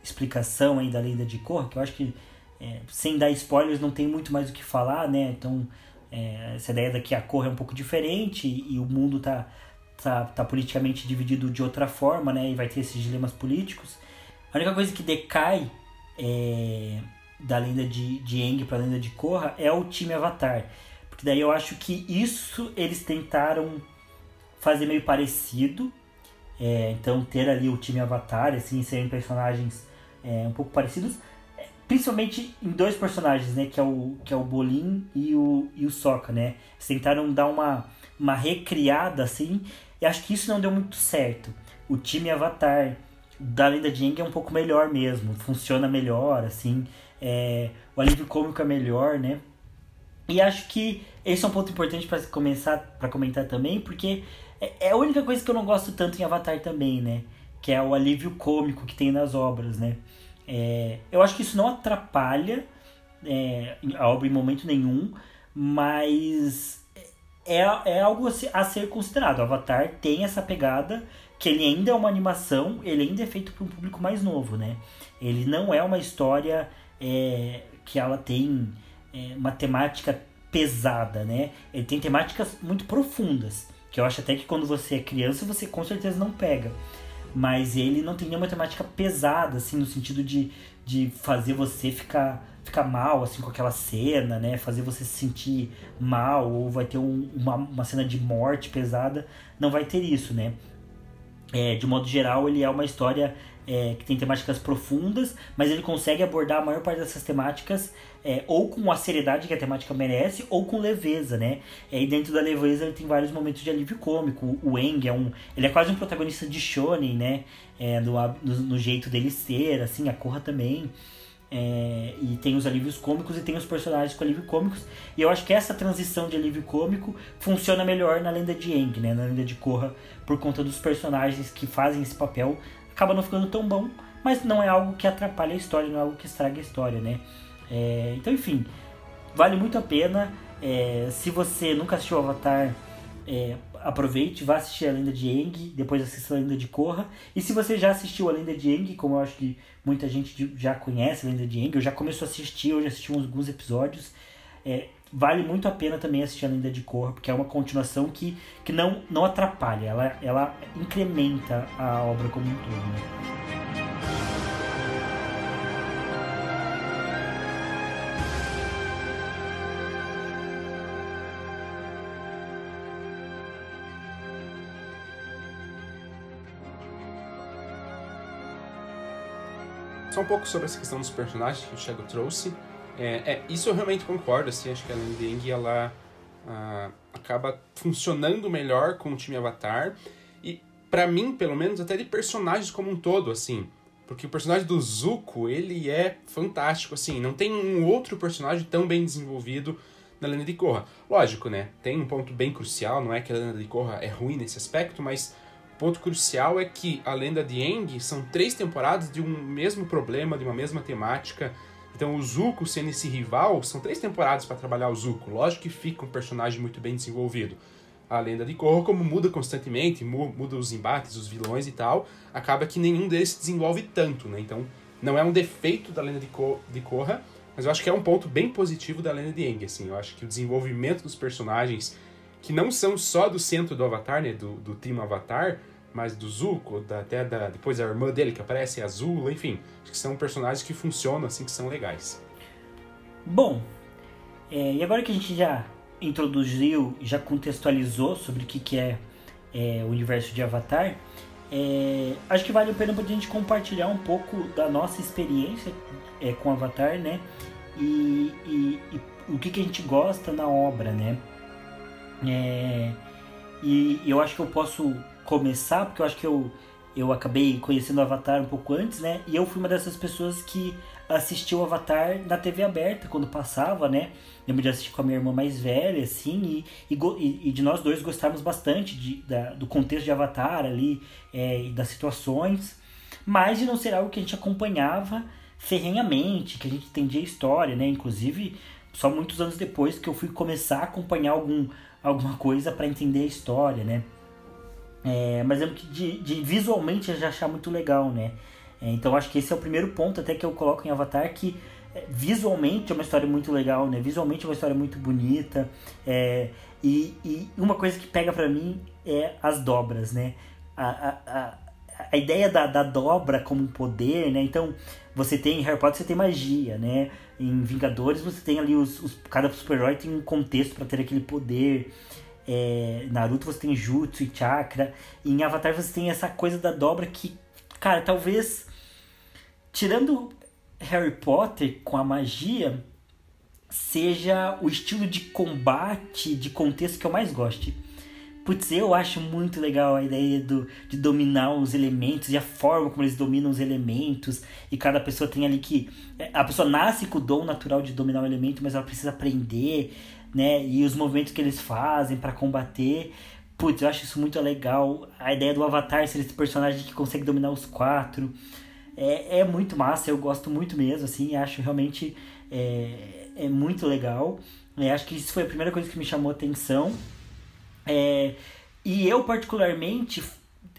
explicação aí da lenda de Korra, que eu acho que é, sem dar spoilers não tem muito mais o que falar, né? Então, é, essa ideia daqui a Korra é um pouco diferente e, e o mundo tá, tá, tá politicamente dividido de outra forma, né? E vai ter esses dilemas políticos. A única coisa que decai é, da lenda de, de Aang pra lenda de Korra é o time Avatar. Porque daí eu acho que isso eles tentaram fazer meio parecido. É, então ter ali o time Avatar, assim, serem personagens é, um pouco parecidos, é, principalmente em dois personagens, né, que é o que é o Bolin e o e o Sokka, né? Eles tentaram dar uma uma recriada assim, e acho que isso não deu muito certo. O time Avatar da Lenda de Aang é um pouco melhor mesmo, funciona melhor, assim, É, o alívio cômico é melhor, né? E acho que esse é um ponto importante para começar para comentar também, porque é, é a única coisa que eu não gosto tanto em Avatar também, né? Que é o alívio cômico que tem nas obras, né? É, eu acho que isso não atrapalha é, a obra em momento nenhum, mas é, é algo a ser considerado. O Avatar tem essa pegada que ele ainda é uma animação, ele ainda é feito para um público mais novo, né? Ele não é uma história é, que ela tem é, uma temática pesada, né? Ele tem temáticas muito profundas, que eu acho até que quando você é criança você com certeza não pega. Mas ele não tem nenhuma temática pesada, assim, no sentido de, de fazer você ficar ficar mal assim com aquela cena, né? Fazer você se sentir mal ou vai ter um, uma, uma cena de morte pesada, não vai ter isso, né? É, de modo geral, ele é uma história é, que tem temáticas profundas, mas ele consegue abordar a maior parte dessas temáticas é, ou com a seriedade que a temática merece, ou com leveza, né? É, e dentro da leveza ele tem vários momentos de alívio cômico. O Eng é um. Ele é quase um protagonista de Shonen, né? É, no, no, no jeito dele ser, assim, a Korra também. É, e tem os alívios cômicos e tem os personagens com alívio cômicos. E eu acho que essa transição de alívio cômico funciona melhor na lenda de Eng, né? Na lenda de Korra, por conta dos personagens que fazem esse papel. Acaba não ficando tão bom, mas não é algo que atrapalha a história, não é algo que estraga a história, né? É, então, enfim, vale muito a pena. É, se você nunca assistiu Avatar, é, aproveite, vá assistir a Lenda de Aang, depois assista a Lenda de Korra. E se você já assistiu a Lenda de Aang, como eu acho que muita gente já conhece a Lenda de Aang, eu já começou a assistir, eu já assisti alguns episódios. É, vale muito a pena também assistir a Lenda de Korra, porque é uma continuação que, que não, não atrapalha, ela, ela incrementa a obra como um todo. Né? Só um pouco sobre essa questão dos personagens que o Thiago trouxe. É, é, isso eu realmente concordo, assim, acho que a Lending, ela ah, acaba funcionando melhor com o time Avatar. E, para mim, pelo menos, até de personagens como um todo, assim. Porque o personagem do Zuko, ele é fantástico, assim. Não tem um outro personagem tão bem desenvolvido na Lenda de Korra. Lógico, né? Tem um ponto bem crucial, não é que a Lenda de Korra é ruim nesse aspecto, mas ponto crucial é que a lenda de Aang são três temporadas de um mesmo problema, de uma mesma temática. Então o Zuko sendo esse rival, são três temporadas para trabalhar o Zuko. Lógico que fica um personagem muito bem desenvolvido. A lenda de Korra, como muda constantemente, muda os embates, os vilões e tal, acaba que nenhum deles se desenvolve tanto, né? Então não é um defeito da lenda de, Ko de Korra, mas eu acho que é um ponto bem positivo da lenda de Aang, assim. Eu acho que o desenvolvimento dos personagens que não são só do centro do Avatar, né, do, do time Avatar, mas do Zuko, da, até da, depois a irmã dele que aparece, Azul, enfim, acho que são personagens que funcionam assim, que são legais. Bom, é, e agora que a gente já introduziu, já contextualizou sobre o que, que é, é o universo de Avatar, é, acho que vale a pena a gente compartilhar um pouco da nossa experiência é, com Avatar, né? E, e, e, o que, que a gente gosta na obra, né? É, e eu acho que eu posso começar, porque eu acho que eu, eu acabei conhecendo o Avatar um pouco antes, né? E eu fui uma dessas pessoas que assistiu o Avatar na TV aberta, quando passava, né? Lembro de assistir com a minha irmã mais velha, assim, e, e, e de nós dois gostávamos bastante de, da, do contexto de Avatar ali, é, e das situações, mas de não ser algo que a gente acompanhava ferrenhamente, que a gente entendia a história, né? Inclusive, só muitos anos depois que eu fui começar a acompanhar algum alguma coisa para entender a história, né? É, mas lembro que de, de, visualmente eu já achar muito legal, né? É, então acho que esse é o primeiro ponto até que eu coloco em Avatar que é, visualmente é uma história muito legal, né? Visualmente é uma história muito bonita. É, e, e, uma coisa que pega para mim é as dobras, né? A, a, a, a ideia da, da dobra como um poder, né? Então você tem em Harry Potter você tem magia, né? Em Vingadores você tem ali os, os cada super-herói tem um contexto para ter aquele poder. É, Naruto você tem Jutsu e Chakra. E em Avatar você tem essa coisa da dobra que, cara, talvez tirando Harry Potter com a magia seja o estilo de combate, de contexto que eu mais goste. Putz, eu acho muito legal a ideia do, de dominar os elementos e a forma como eles dominam os elementos. E cada pessoa tem ali que. É, a pessoa nasce com o dom natural de dominar o elemento, mas ela precisa aprender, né? E os movimentos que eles fazem para combater. Putz, eu acho isso muito legal. A ideia do Avatar ser esse personagem que consegue dominar os quatro. É, é muito massa, eu gosto muito mesmo, assim. Acho realmente é, é muito legal. É, acho que isso foi a primeira coisa que me chamou atenção. É, e eu, particularmente,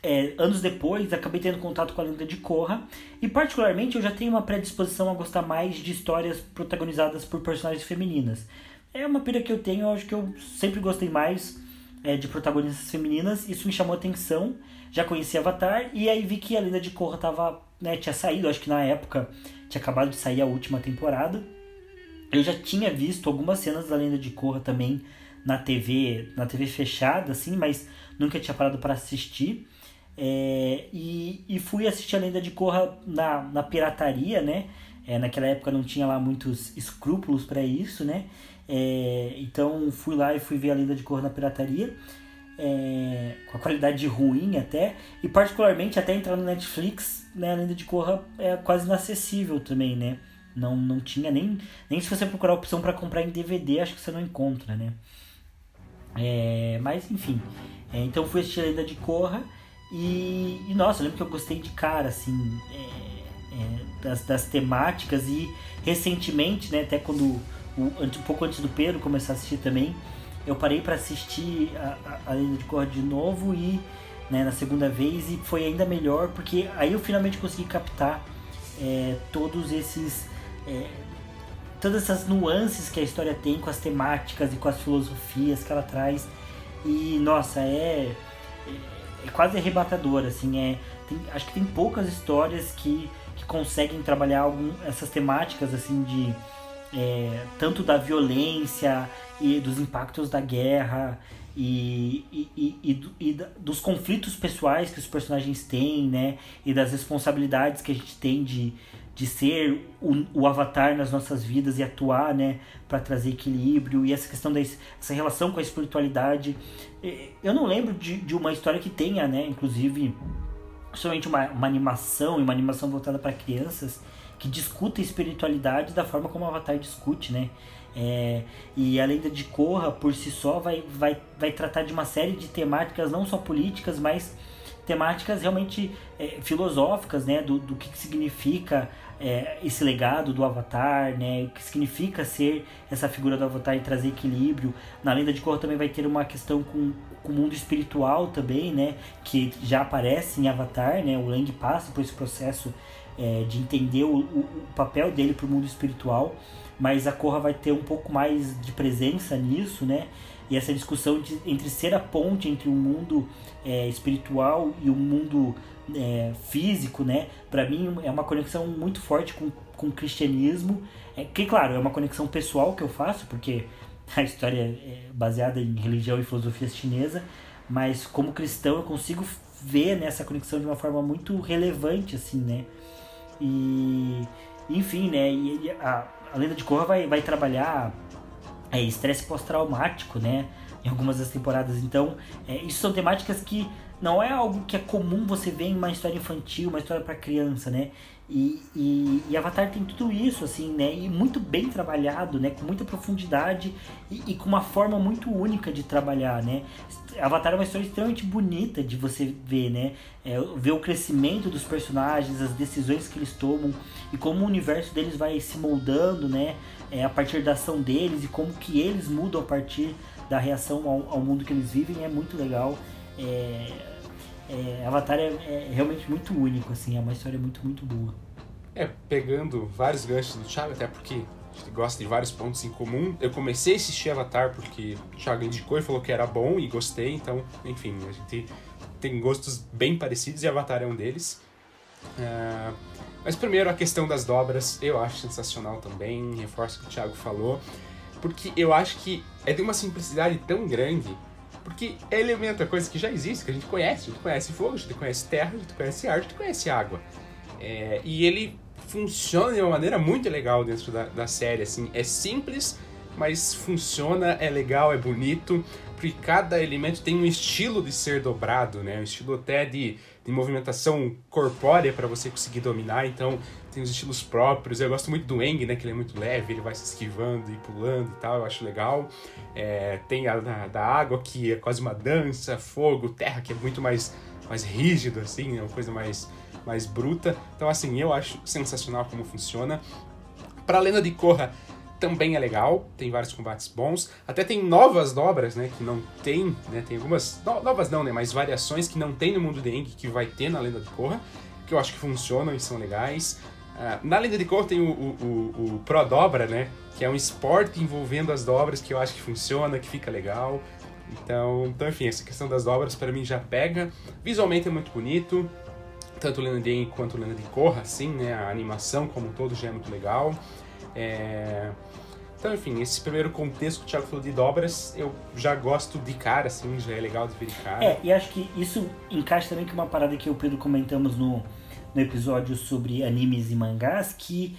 é, anos depois, acabei tendo contato com a lenda de Korra. E, particularmente, eu já tenho uma predisposição a gostar mais de histórias protagonizadas por personagens femininas. É uma pira que eu tenho, eu acho que eu sempre gostei mais é, de protagonistas femininas. Isso me chamou atenção. Já conheci Avatar e aí vi que a lenda de Korra tava, né, tinha saído, acho que na época tinha acabado de sair a última temporada. Eu já tinha visto algumas cenas da lenda de Korra também na TV, na TV fechada, assim, mas nunca tinha parado para assistir. É, e, e fui assistir a Lenda de Korra na, na pirataria, né? É, naquela época não tinha lá muitos escrúpulos para isso, né? É, então fui lá e fui ver a Lenda de Korra na pirataria, é, com a qualidade ruim até, e particularmente até entrar no Netflix, né? A Lenda de Korra é quase inacessível também, né? Não, não tinha nem, nem se você procurar a opção para comprar em DVD, acho que você não encontra, né? É, mas enfim, é, então fui assistir a Lenda de Korra e, e, nossa, eu lembro que eu gostei de cara, assim, é, é, das, das temáticas e recentemente, né, até quando, um pouco antes do Pedro começar a assistir também, eu parei para assistir a, a, a, Lenda de Korra de novo e, né, na segunda vez e foi ainda melhor porque aí eu finalmente consegui captar é, todos esses é, todas essas nuances que a história tem com as temáticas e com as filosofias que ela traz. E nossa, é, é, é quase arrebatador, assim, é, tem, acho que tem poucas histórias que, que conseguem trabalhar algum, essas temáticas assim de é, tanto da violência e dos impactos da guerra e, e, e, e, dos conflitos pessoais que os personagens têm, né? E das responsabilidades que a gente tem de, de ser o, o avatar nas nossas vidas e atuar, né, para trazer equilíbrio e essa questão dessa relação com a espiritualidade. Eu não lembro de, de uma história que tenha, né, inclusive, somente uma, uma animação e uma animação voltada para crianças que discuta espiritualidade da forma como o Avatar discute, né? É, e a lenda de Korra, por si só, vai, vai, vai tratar de uma série de temáticas, não só políticas, mas temáticas realmente é, filosóficas, né? Do, do que, que significa é, esse legado do Avatar, né? O que significa ser essa figura do Avatar e trazer equilíbrio. Na Lenda de Korra também vai ter uma questão com, com o mundo espiritual também, né? Que já aparece em Avatar, né? O Lang passa por esse processo é, de entender o, o, o papel dele para o mundo espiritual, mas a Korra vai ter um pouco mais de presença nisso, né? E essa discussão de, entre ser a ponte entre o mundo é, espiritual e o mundo é, físico, né? Para mim é uma conexão muito forte com, com o cristianismo. É, que, claro, é uma conexão pessoal que eu faço, porque a história é baseada em religião e filosofia chinesa, mas como cristão eu consigo ver nessa conexão de uma forma muito relevante, assim, né? E, enfim, né? E a, a lenda de Korra vai, vai trabalhar é, estresse pós-traumático, né? Em algumas das temporadas. Então, é, isso são temáticas que não é algo que é comum você ver em uma história infantil, uma história para criança, né? E, e, e, Avatar tem tudo isso, assim, né? E muito bem trabalhado, né? Com muita profundidade e, e, com uma forma muito única de trabalhar, né? Avatar é uma história extremamente bonita de você ver, né? É, ver o crescimento dos personagens, as decisões que eles tomam e como o universo deles vai se moldando, né? É, a partir da ação deles e como que eles mudam a partir da reação ao, ao mundo que eles vivem é muito legal. É, é, Avatar é, é, realmente muito único, assim, é uma história muito, muito boa. É, pegando vários ganchos do Thiago, até porque gosta de vários pontos em comum. Eu comecei a assistir Avatar porque o Thiago indicou e falou que era bom e gostei, então, enfim, a gente tem gostos bem parecidos e Avatar é um deles. Uh, mas primeiro a questão das dobras, eu acho sensacional também, reforço o que o Thiago falou, porque eu acho que é de uma simplicidade tão grande porque é elemento, é coisa que já existe, que a gente conhece. A gente conhece fogo, a gente conhece terra, a gente conhece ar, a gente conhece água. É, e ele funciona de uma maneira muito legal dentro da, da série, assim. É simples, mas funciona, é legal, é bonito, porque cada elemento tem um estilo de ser dobrado, né? Um estilo até de, movimentação corpórea para você conseguir dominar, então tem os estilos próprios. Eu gosto muito do Eng, né? Que ele é muito leve, ele vai se esquivando e pulando e tal, eu acho legal. É, tem a da, da água, que é quase uma dança, fogo, terra, que é muito mais, mais rígido, assim, é uma coisa mais, mais bruta. Então, assim, eu acho sensacional como funciona. Para a lenda de Korra, também é legal, tem vários combates bons. Até tem novas dobras, né, que não tem, né, tem algumas no, novas não, né, mas variações que não tem no mundo de Eng que vai ter na Lenda de Korra, que eu acho que funcionam e são legais. Uh, na Lenda de Korra tem o, o, o, o, Pro Dobra, né, que é um esporte envolvendo as dobras que eu acho que funciona, que fica legal. Então, então enfim, essa questão das dobras para mim já pega. Visualmente é muito bonito, tanto Lenda de Eng quanto Lenda de Korra, assim, né, a animação como um todo já é muito legal. É... Então, enfim, esse primeiro contexto que o Thiago falou de dobras, eu já gosto de cara, assim, já é legal de ver de cara. É, e acho que isso encaixa também com uma parada que eu e o Pedro comentamos no, no episódio sobre animes e mangás, que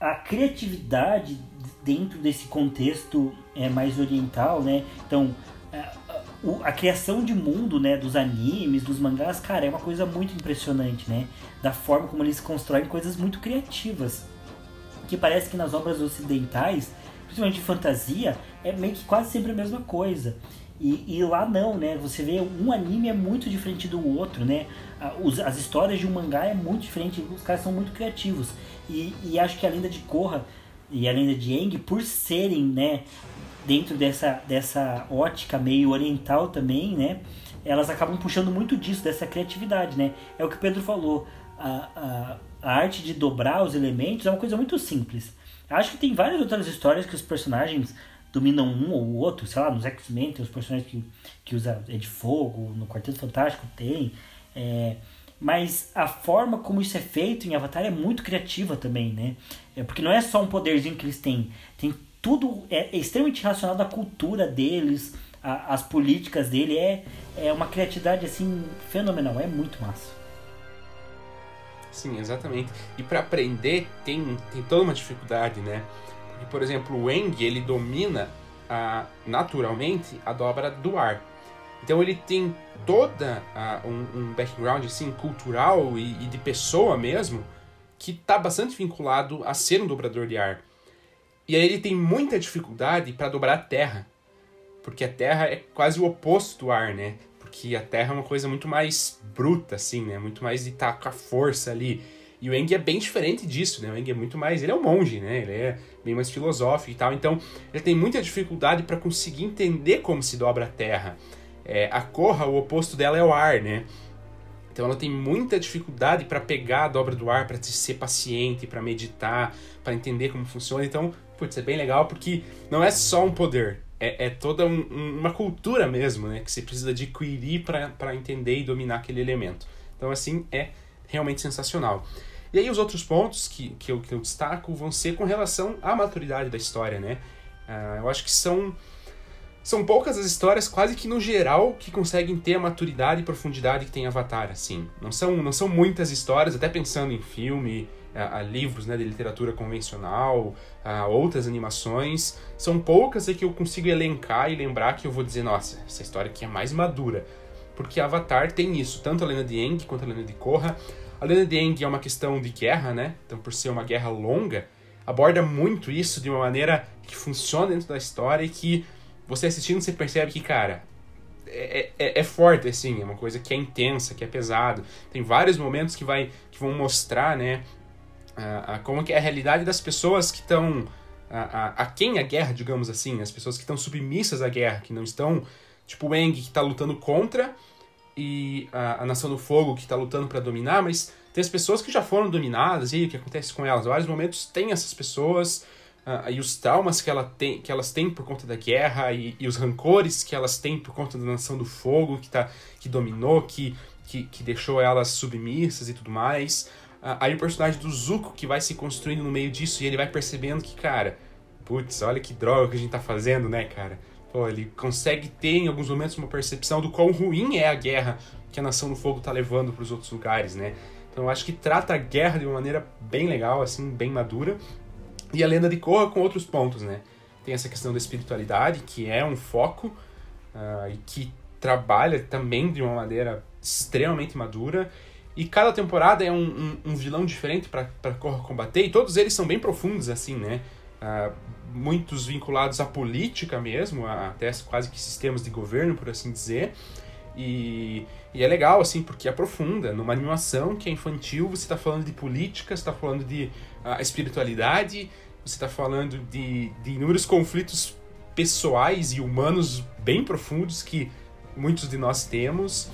a criatividade dentro desse contexto é mais oriental, né? Então, a, a criação de mundo, né, dos animes, dos mangás, cara, é uma coisa muito impressionante, né? Da forma como eles constroem coisas muito criativas que parece que nas obras ocidentais, principalmente de fantasia, é meio que quase sempre a mesma coisa. E, e, lá não, né? Você vê um anime é muito diferente do outro, né? As histórias de um mangá é muito diferente, os caras são muito criativos. E, e acho que a lenda de Korra e a lenda de Aang, por serem, né, dentro dessa, dessa ótica meio oriental também, né? Elas acabam puxando muito disso, dessa criatividade, né? É o que o Pedro falou. A, a, a arte de dobrar os elementos é uma coisa muito simples. Acho que tem várias outras histórias que os personagens dominam um ou outro, sei lá, nos X-Men tem os personagens que, que usa é de fogo, no Quarteto Fantástico tem, é, mas a forma como isso é feito em Avatar é muito criativa também, né? É porque não é só um poderzinho que eles têm, tem tudo é, é extremamente relacionado à cultura deles, às políticas dele, é, é uma criatividade assim fenomenal, é muito massa. Sim, exatamente. E para aprender tem, tem toda uma dificuldade, né? Porque, por exemplo, o Eng, ele domina a, naturalmente a dobra do ar. Então ele tem toda a, um, um, background assim, cultural e, e de pessoa mesmo que está bastante vinculado a ser um dobrador de ar. E aí ele tem muita dificuldade para dobrar a terra, porque a terra é quase o oposto do ar, né? Que a Terra é uma coisa muito mais bruta, assim, né? Muito mais de estar com a força ali. E o Eng é bem diferente disso, né? O Eng é muito mais. Ele é um monge, né? Ele é bem mais filosófico e tal. Então, ele tem muita dificuldade para conseguir entender como se dobra a Terra. É, a Korra, o oposto dela é o ar, né? Então, ela tem muita dificuldade para pegar a dobra do ar, para ser paciente, para meditar, para entender como funciona. Então, putz, é bem legal porque não é só um poder, é, é toda um, um, uma cultura mesmo, né? Que você precisa adquirir para entender e dominar aquele elemento. Então, assim, é realmente sensacional. E aí, os outros pontos que, que, eu, que eu destaco vão ser com relação à maturidade da história, né? Uh, eu acho que são, são poucas as histórias, quase que no geral, que conseguem ter a maturidade e profundidade que tem Avatar, assim. Não são, não são muitas histórias, até pensando em filme, a, livros né, de literatura convencional, a outras animações. São poucas é que eu consigo elencar e lembrar que eu vou dizer, nossa, essa história aqui é mais madura. Porque Avatar tem isso, tanto a lenda de Aang quanto a lenda de Korra. A lenda de Aang é uma questão de guerra, né? Então, por ser uma guerra longa, aborda muito isso de uma maneira que funciona dentro da história e que você assistindo você percebe que, cara, é, é, é, forte, assim, é uma coisa que é intensa, que é pesado. Tem vários momentos que, vai, que vão mostrar, né, a, como que é a realidade das pessoas que estão a, a, a, quem a guerra, digamos assim, as pessoas que estão submissas à guerra, que não estão, tipo o Eng que está lutando contra e a, a Nação do Fogo que está lutando para dominar, mas tem as pessoas que já foram dominadas e o que acontece com elas. Em vários momentos tem essas pessoas uh, e os traumas que, ela tem, que elas têm por conta da guerra e, e, os rancores que elas têm por conta da Nação do Fogo que, tá, que dominou, que, que, que deixou elas submissas e tudo mais. Aí o personagem do Zuko que vai se construindo no meio disso e ele vai percebendo que, cara, putz, olha que droga que a gente tá fazendo, né, cara? Pô, ele consegue ter em alguns momentos uma percepção do quão ruim é a guerra que a Nação do Fogo tá levando para os outros lugares, né? Então eu acho que trata a guerra de uma maneira bem legal, assim, bem madura. E a lenda de Korra com outros pontos, né? tem essa questão da espiritualidade, que é um foco uh, e que trabalha também de uma maneira extremamente madura. E cada temporada é um, um, um vilão diferente para combater, e todos eles são bem profundos, assim, né? Uh, muitos vinculados à política mesmo, a, até quase que sistemas de governo, por assim dizer. E, e é legal, assim, porque aprofunda. Numa animação que é infantil, você está falando de política, você está falando de uh, espiritualidade, você está falando de, de inúmeros conflitos pessoais e humanos bem profundos que muitos de nós temos.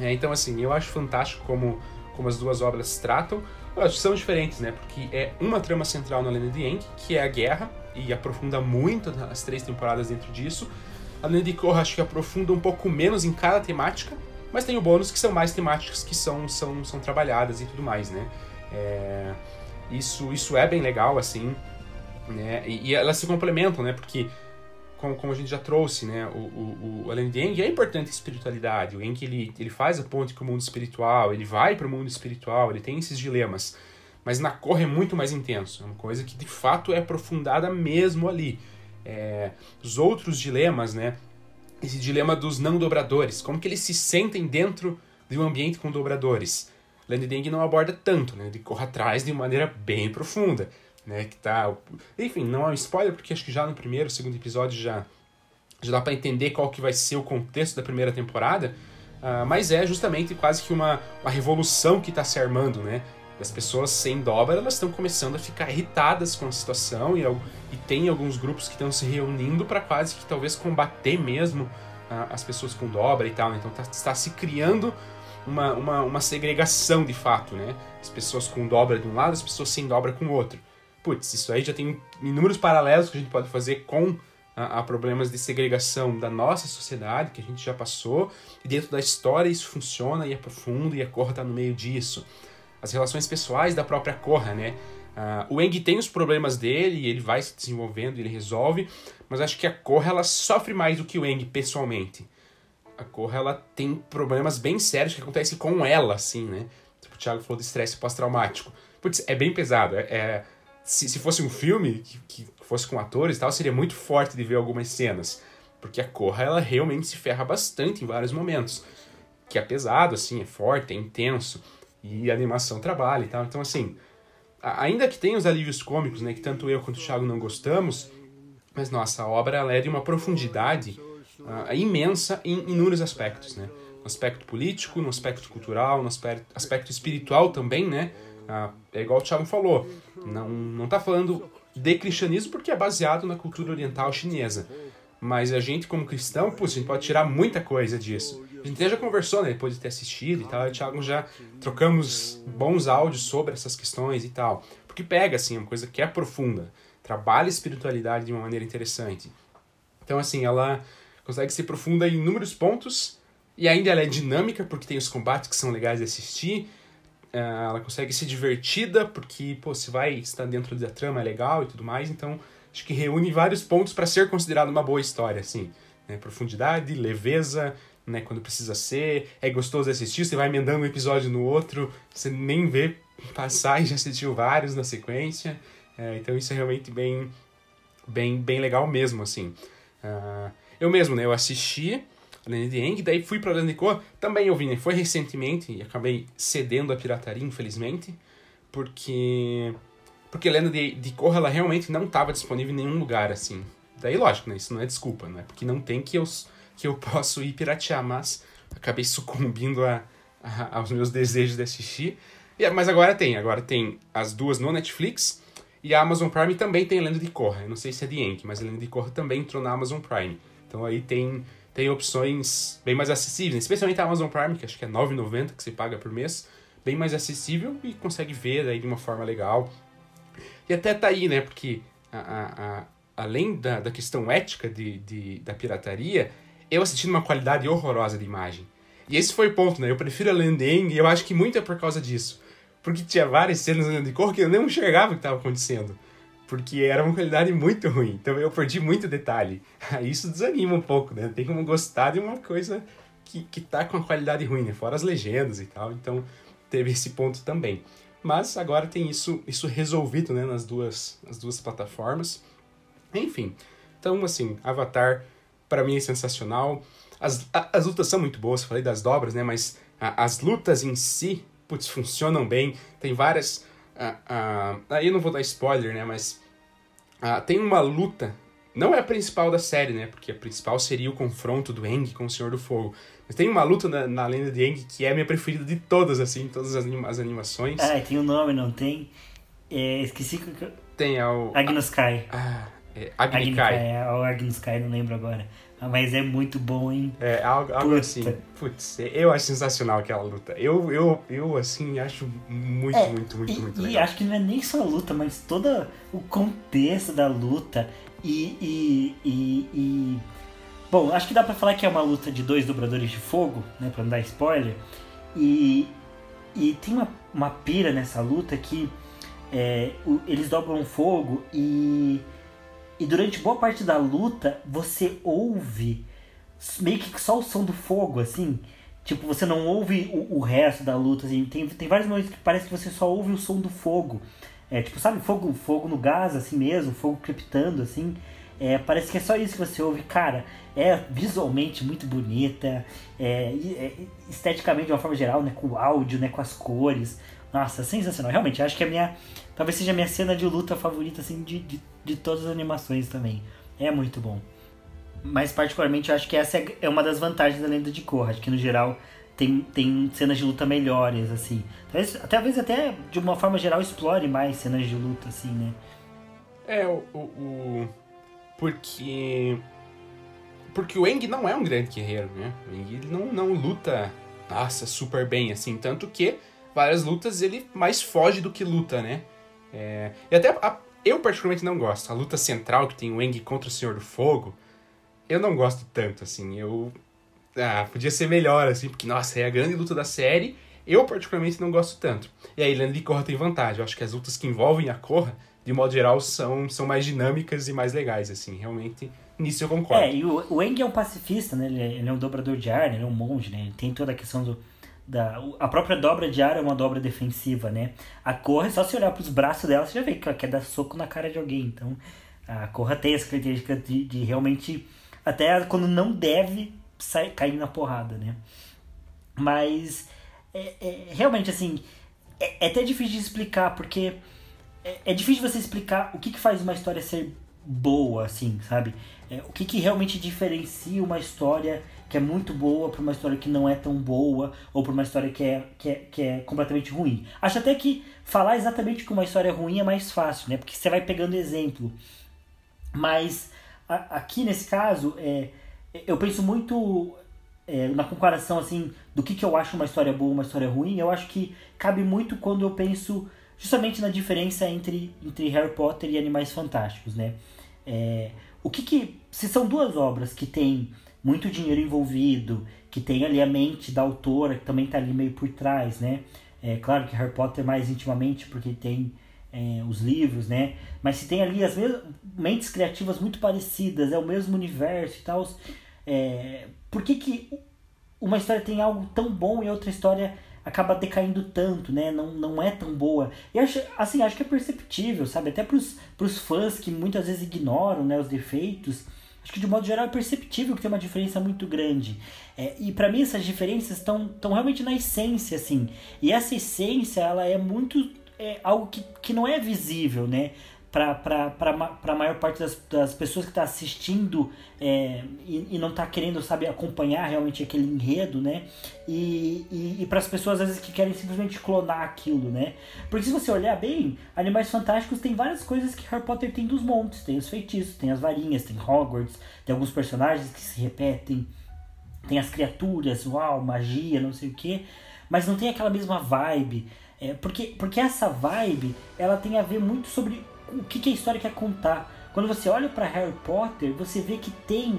É, então, assim, eu acho fantástico como, como as duas obras tratam. Que são diferentes, né? Porque é uma trama central na Lenda de Aang, que é a guerra, e aprofunda muito as três temporadas dentro disso. A Lenda de Korra acho que aprofunda um pouco menos em cada temática, mas tem o bônus que são mais temáticas que são, são, são trabalhadas e tudo mais, né? É, isso, isso é bem legal, assim, né? E, e elas se complementam, né? Porque como, como a gente já trouxe, né, o, o, o Yang é importante a espiritualidade, o Yang ele, ele faz a ponte com o mundo espiritual, ele vai para o mundo espiritual, ele tem esses dilemas, mas na Korra é muito mais intenso, é uma coisa que de fato é aprofundada mesmo ali. É, os outros dilemas, né, esse dilema dos não dobradores, como que eles se sentem dentro de um ambiente com dobradores. Land Deng não aborda tanto, né, ele corre atrás de maneira bem profunda né? Que tá. Enfim, não é um spoiler, porque acho que já no primeiro, segundo episódio já, já dá para entender qual que vai ser o contexto da primeira temporada. Uh, mas é justamente quase que uma, uma revolução que está se armando, né? As pessoas sem dobra, elas estão começando a ficar irritadas com a situação e, e tem alguns grupos que estão se reunindo para quase que talvez combater mesmo uh, as pessoas com dobra e tal. Então está tá se criando uma, uma, uma segregação de fato, né? As pessoas com dobra de um lado, as pessoas sem dobra com o outro putz, isso aí já tem inúmeros paralelos que a gente pode fazer com a, a, problemas de segregação da nossa sociedade, que a gente já passou, e dentro da história isso funciona e é profundo, e a Korra está no meio disso. As relações pessoais da própria Korra, né? Uh, o Eng tem os problemas dele, ele vai se desenvolvendo, ele resolve, mas acho que a Korra ela sofre mais do que o Eng pessoalmente. A Korra ela tem problemas bem sérios que acontecem com ela, assim, né? Tipo, o Thiago falou de estresse pós-traumático. Putz, é bem pesado, é, é se, se fosse um filme que, que fosse com atores e tal, seria muito forte de ver algumas cenas. Porque a Korra, ela realmente se ferra bastante em vários momentos. Que é pesado, assim, é forte, é intenso. E a animação trabalha e tal. Então, assim, ainda que tenha os alívios cômicos, né, que tanto eu quanto o Thiago não gostamos, mas nossa, a obra ela é de uma profundidade uh, imensa em inúmeros aspectos, né? No aspecto político, no aspecto cultural, no aspecto, aspecto espiritual também, né? Uh, é igual o Thiago falou, não, não tá falando de cristianismo porque é baseado na cultura oriental chinesa. Mas a gente, como cristão, putz, a gente pode tirar muita coisa disso. A gente até já conversou, né, depois de ter assistido e tal, e o Thiago já trocamos bons áudios sobre essas questões e tal. Porque pega, assim, uma coisa que é profunda. Trabalha a espiritualidade de uma maneira interessante. Então, assim, ela consegue ser profunda em inúmeros pontos e ainda ela é dinâmica porque tem os combates que são legais de assistir é, ela consegue ser divertida, porque, pô, se vai estar dentro da trama é legal e tudo mais, então acho que reúne vários pontos para ser considerado uma boa história, assim. Né? Profundidade, leveza, né? Quando precisa ser, é gostoso assistir, você vai emendando um episódio no outro, você nem vê passar e já assistiu vários na sequência. É, então isso é realmente bem, bem, bem legal mesmo, assim. Uh, eu mesmo, né? Eu assisti De Eng, daí fui para Korra, também eu vi, né? Foi recentemente e acabei cedendo a pirataria, infelizmente, porque porque Lenda de, de Korra ela realmente não estava disponível em nenhum lugar assim. Daí, lógico, né? Isso não é desculpa, né? Porque não tem que eu, que eu posso ir piratear, mas acabei sucumbindo a, a, aos meus desejos de assistir. E, mas agora tem, agora tem as duas no Netflix e a Amazon Prime também tem Lenda de Korra. Eu não sei se é de Enki, mas Lenda de Korra também entrou na Amazon Prime. Então aí tem tem opções bem mais acessíveis, especialmente a Amazon Prime, que acho que é R$ 9,90 que você paga por mês, bem mais acessível e consegue ver aí de uma forma legal. E até tá aí, né, porque a, a, a, além da, da questão ética de, de, da pirataria, eu assisti numa qualidade horrorosa de imagem. E esse foi o ponto, né, eu prefiro a Landing e eu acho que muito é por causa disso. Porque tinha várias cenas de cor que eu nem enxergava o que estava acontecendo porque era uma qualidade muito ruim. Então eu perdi muito detalhe. Isso desanima um pouco, né? Tem como gostar de uma coisa que, que tá com a qualidade ruim, né? Fora as legendas e tal. Então teve esse ponto também. Mas agora tem isso, isso resolvido né? nas, duas, nas duas plataformas. Enfim, então assim, Avatar para mim é sensacional. As, as lutas são muito boas, falei das dobras, né? Mas a, as lutas em si, putz, funcionam bem. Tem várias. Aí eu não vou dar spoiler, né? Mas tem uma luta. Não é a principal da série, né? Porque a principal seria o confronto do Aang com o Senhor do Fogo. Mas tem uma luta na, na lenda de Aang que é a minha preferida de todas, assim, todas as, anima as animações. Ah, tem o um nome, não tem? É, esqueci que. Tem é o. Agnus Kai. Ah, é, Agnikai. É, o Agnus Kai, não lembro agora. Mas é muito bom, hein? É, algo, algo assim. Putz, eu acho sensacional aquela luta. Eu, eu, eu assim, acho muito, é, muito, muito, e, muito legal. E acho que não é nem só a luta, mas todo o contexto da luta. E, e, e, e... Bom, acho que dá pra falar que é uma luta de dois dobradores de fogo, né? Pra não dar spoiler. E, e tem uma, uma pira nessa luta que é, o, eles dobram fogo e e durante boa parte da luta, você ouve meio que só o som do fogo, assim. Tipo, você não ouve o, o resto da luta, assim. Tem, tem vários momentos que parece que você só ouve o som do fogo. É, tipo, sabe, fogo, fogo no gás, assim mesmo, fogo crepitando, assim. É, parece que é só isso que você ouve. Cara, é visualmente muito bonita, é, é, esteticamente de uma forma geral, né? Com o áudio, né? Com as cores. Nossa, sensacional. Realmente, acho que a minha Talvez seja a minha cena de luta favorita, assim, de, de, de todas as animações também. É muito bom. Mas, particularmente, acho que essa é, uma das vantagens da Lenda de Korra. Que, no geral, tem, tem cenas de luta melhores, assim. Talvez, talvez até, de uma forma geral, explore mais cenas de luta, assim, né? É, o... o, o... Porque... Porque o Eng não é um grande guerreiro, né? O Eng ele não, não luta, nossa, super bem, assim. Tanto que várias lutas ele mais foge do que luta, né? É, e até a, eu particularmente não gosto. A luta central que tem o Eng contra o Senhor do Fogo, eu não gosto tanto, assim. Eu. Ah, podia ser melhor, assim, porque, nossa, é a grande luta da série. Eu, particularmente, não gosto tanto. E a Ilana de Korra tem vantagem. Eu acho que as lutas que envolvem a Korra, de modo geral, são, são mais dinâmicas e mais legais, assim. Realmente, nisso eu concordo. É, e o, o Eng é um pacifista, né? Ele é, ele é um dobrador de ar, ele é um monge, né? Ele tem toda a questão do da, a própria dobra de ar é uma dobra defensiva, né? A Corra, só se olhar para os braços dela, você já vê que ela quer dar soco na cara de alguém. Então, a Corra tem essa característica de, de realmente, até quando não deve, sair, cair na porrada, né? Mas, é, é realmente, assim, é, é, até difícil de explicar, porque é, é, difícil você explicar o que, que faz uma história ser boa, assim, sabe? É, o que, que realmente diferencia uma história que é muito boa para uma história que não é tão boa ou para uma história que é, que, é, que é completamente ruim. Acho até que falar exatamente que uma história é ruim é mais fácil, né? Porque você vai pegando exemplo. Mas a, aqui nesse caso, é, eu penso muito é, na comparação assim do que, que eu acho uma história boa uma história ruim. Eu acho que cabe muito quando eu penso justamente na diferença entre, entre Harry Potter e Animais Fantásticos, né? É, o que que se são duas obras que têm muito dinheiro envolvido, que tem ali a mente da autora, que também está ali meio por trás, né? É claro que Harry Potter mais intimamente, porque tem é, os livros, né? Mas se tem ali as mesmas mentes criativas muito parecidas, é o mesmo universo e tal. É, por que, que uma história tem algo tão bom e outra história acaba decaindo tanto, né? Não, não é tão boa. E acho, assim, acho que é perceptível, sabe? Até para os fãs que muitas vezes ignoram né, os defeitos acho que de modo geral é perceptível que tem uma diferença muito grande. É, e para mim essas diferenças estão realmente na essência, assim. E essa essência, ela é muito é, algo que, que não é visível, né? Para a maior parte das, das pessoas que está assistindo é, e, e, não está querendo sabe acompanhar realmente aquele enredo né? E, e, e para as pessoas às vezes que querem simplesmente clonar aquilo né? Porque se você olhar bem Animais Fantásticos tem várias coisas que Harry Potter tem dos montes. Tem os feitiços tem as varinhas tem Hogwarts tem alguns personagens que se repetem. Tem as criaturas uau magia não sei o que mas não tem aquela mesma vibe. É, porque, porque essa vibe ela tem a ver muito sobre o que, que a história quer contar. Quando você olha para Harry Potter, você vê que tem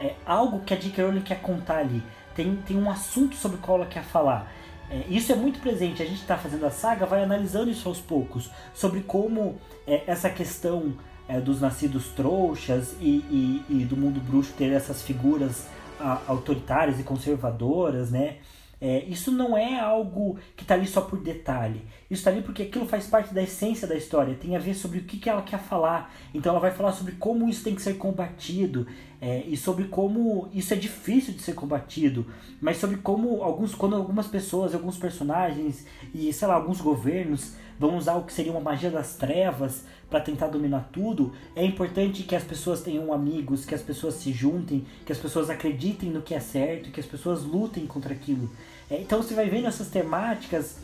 é, algo que a J.K. Rowling quer contar ali. Tem, tem um assunto sobre o qual ela quer falar. É, isso é muito presente. A gente está fazendo a saga, vai analisando isso aos poucos. Sobre como é, essa questão é, dos nascidos trouxas e, e, e, do mundo bruxo ter essas figuras a, autoritárias e conservadoras, né? É, isso não é algo que está ali só por detalhe. Isso está ali porque aquilo faz parte da essência da história. Tem a ver sobre o que, que ela quer falar. Então ela vai falar sobre como isso tem que ser combatido é, e sobre como isso é difícil de ser combatido, mas sobre como alguns, quando algumas pessoas, alguns personagens e sei lá alguns governos vão usar o que seria uma magia das trevas para tentar dominar tudo, é importante que as pessoas tenham amigos, que as pessoas se juntem, que as pessoas acreditem no que é certo, que as pessoas lutem contra aquilo. É, então você vai vendo essas temáticas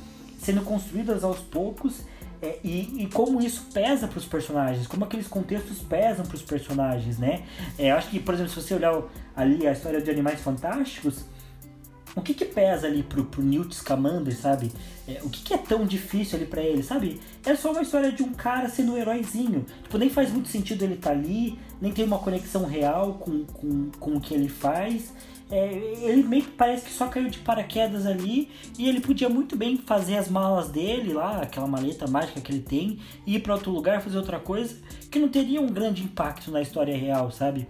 sendo construídas aos poucos é, e, e, como isso pesa para os personagens, como aqueles contextos pesam para os personagens, né? É, acho que, por exemplo, se você olhar ali a história de Animais Fantásticos, o que que pesa ali pro, pro Newt Scamander, sabe? É, o que que é tão difícil ali para ele, sabe? É só uma história de um cara sendo um heróizinho. Tipo, nem faz muito sentido ele estar tá ali, nem tem uma conexão real com, com, com o que ele faz. É, ele meio que parece que só caiu de paraquedas ali e ele podia muito bem fazer as malas dele lá, aquela maleta mágica que ele tem, e ir para outro lugar fazer outra coisa que não teria um grande impacto na história real, sabe?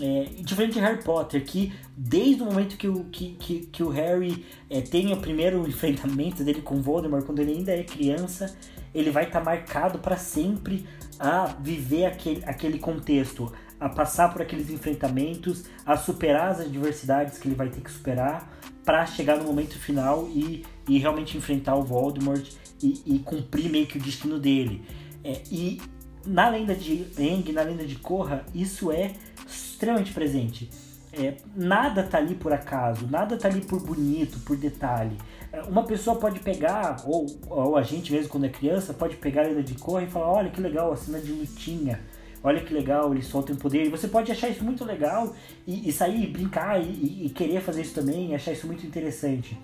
É, diferente de Harry Potter, que desde o momento que o, que, que, que o Harry é, tem o primeiro enfrentamento dele com Voldemort, quando ele ainda é criança, ele vai estar tá marcado para sempre a viver aquele, aquele contexto, a passar por aqueles enfrentamentos, a superar as adversidades que ele vai ter que superar para chegar no momento final e, e realmente enfrentar o Voldemort e, e cumprir meio que o destino dele. É, e na lenda de Aang, na lenda de Korra, isso é extremamente presente. É, nada tá ali por acaso, nada tá ali por bonito, por detalhe. É, uma pessoa pode pegar, ou, ou a gente mesmo quando é criança, pode pegar a lenda de Korra e falar: olha que legal, a cena de lutinha, olha que legal, ele solta o poder. E você pode achar isso muito legal e, e sair, brincar e, e, querer fazer isso também, e achar isso muito interessante.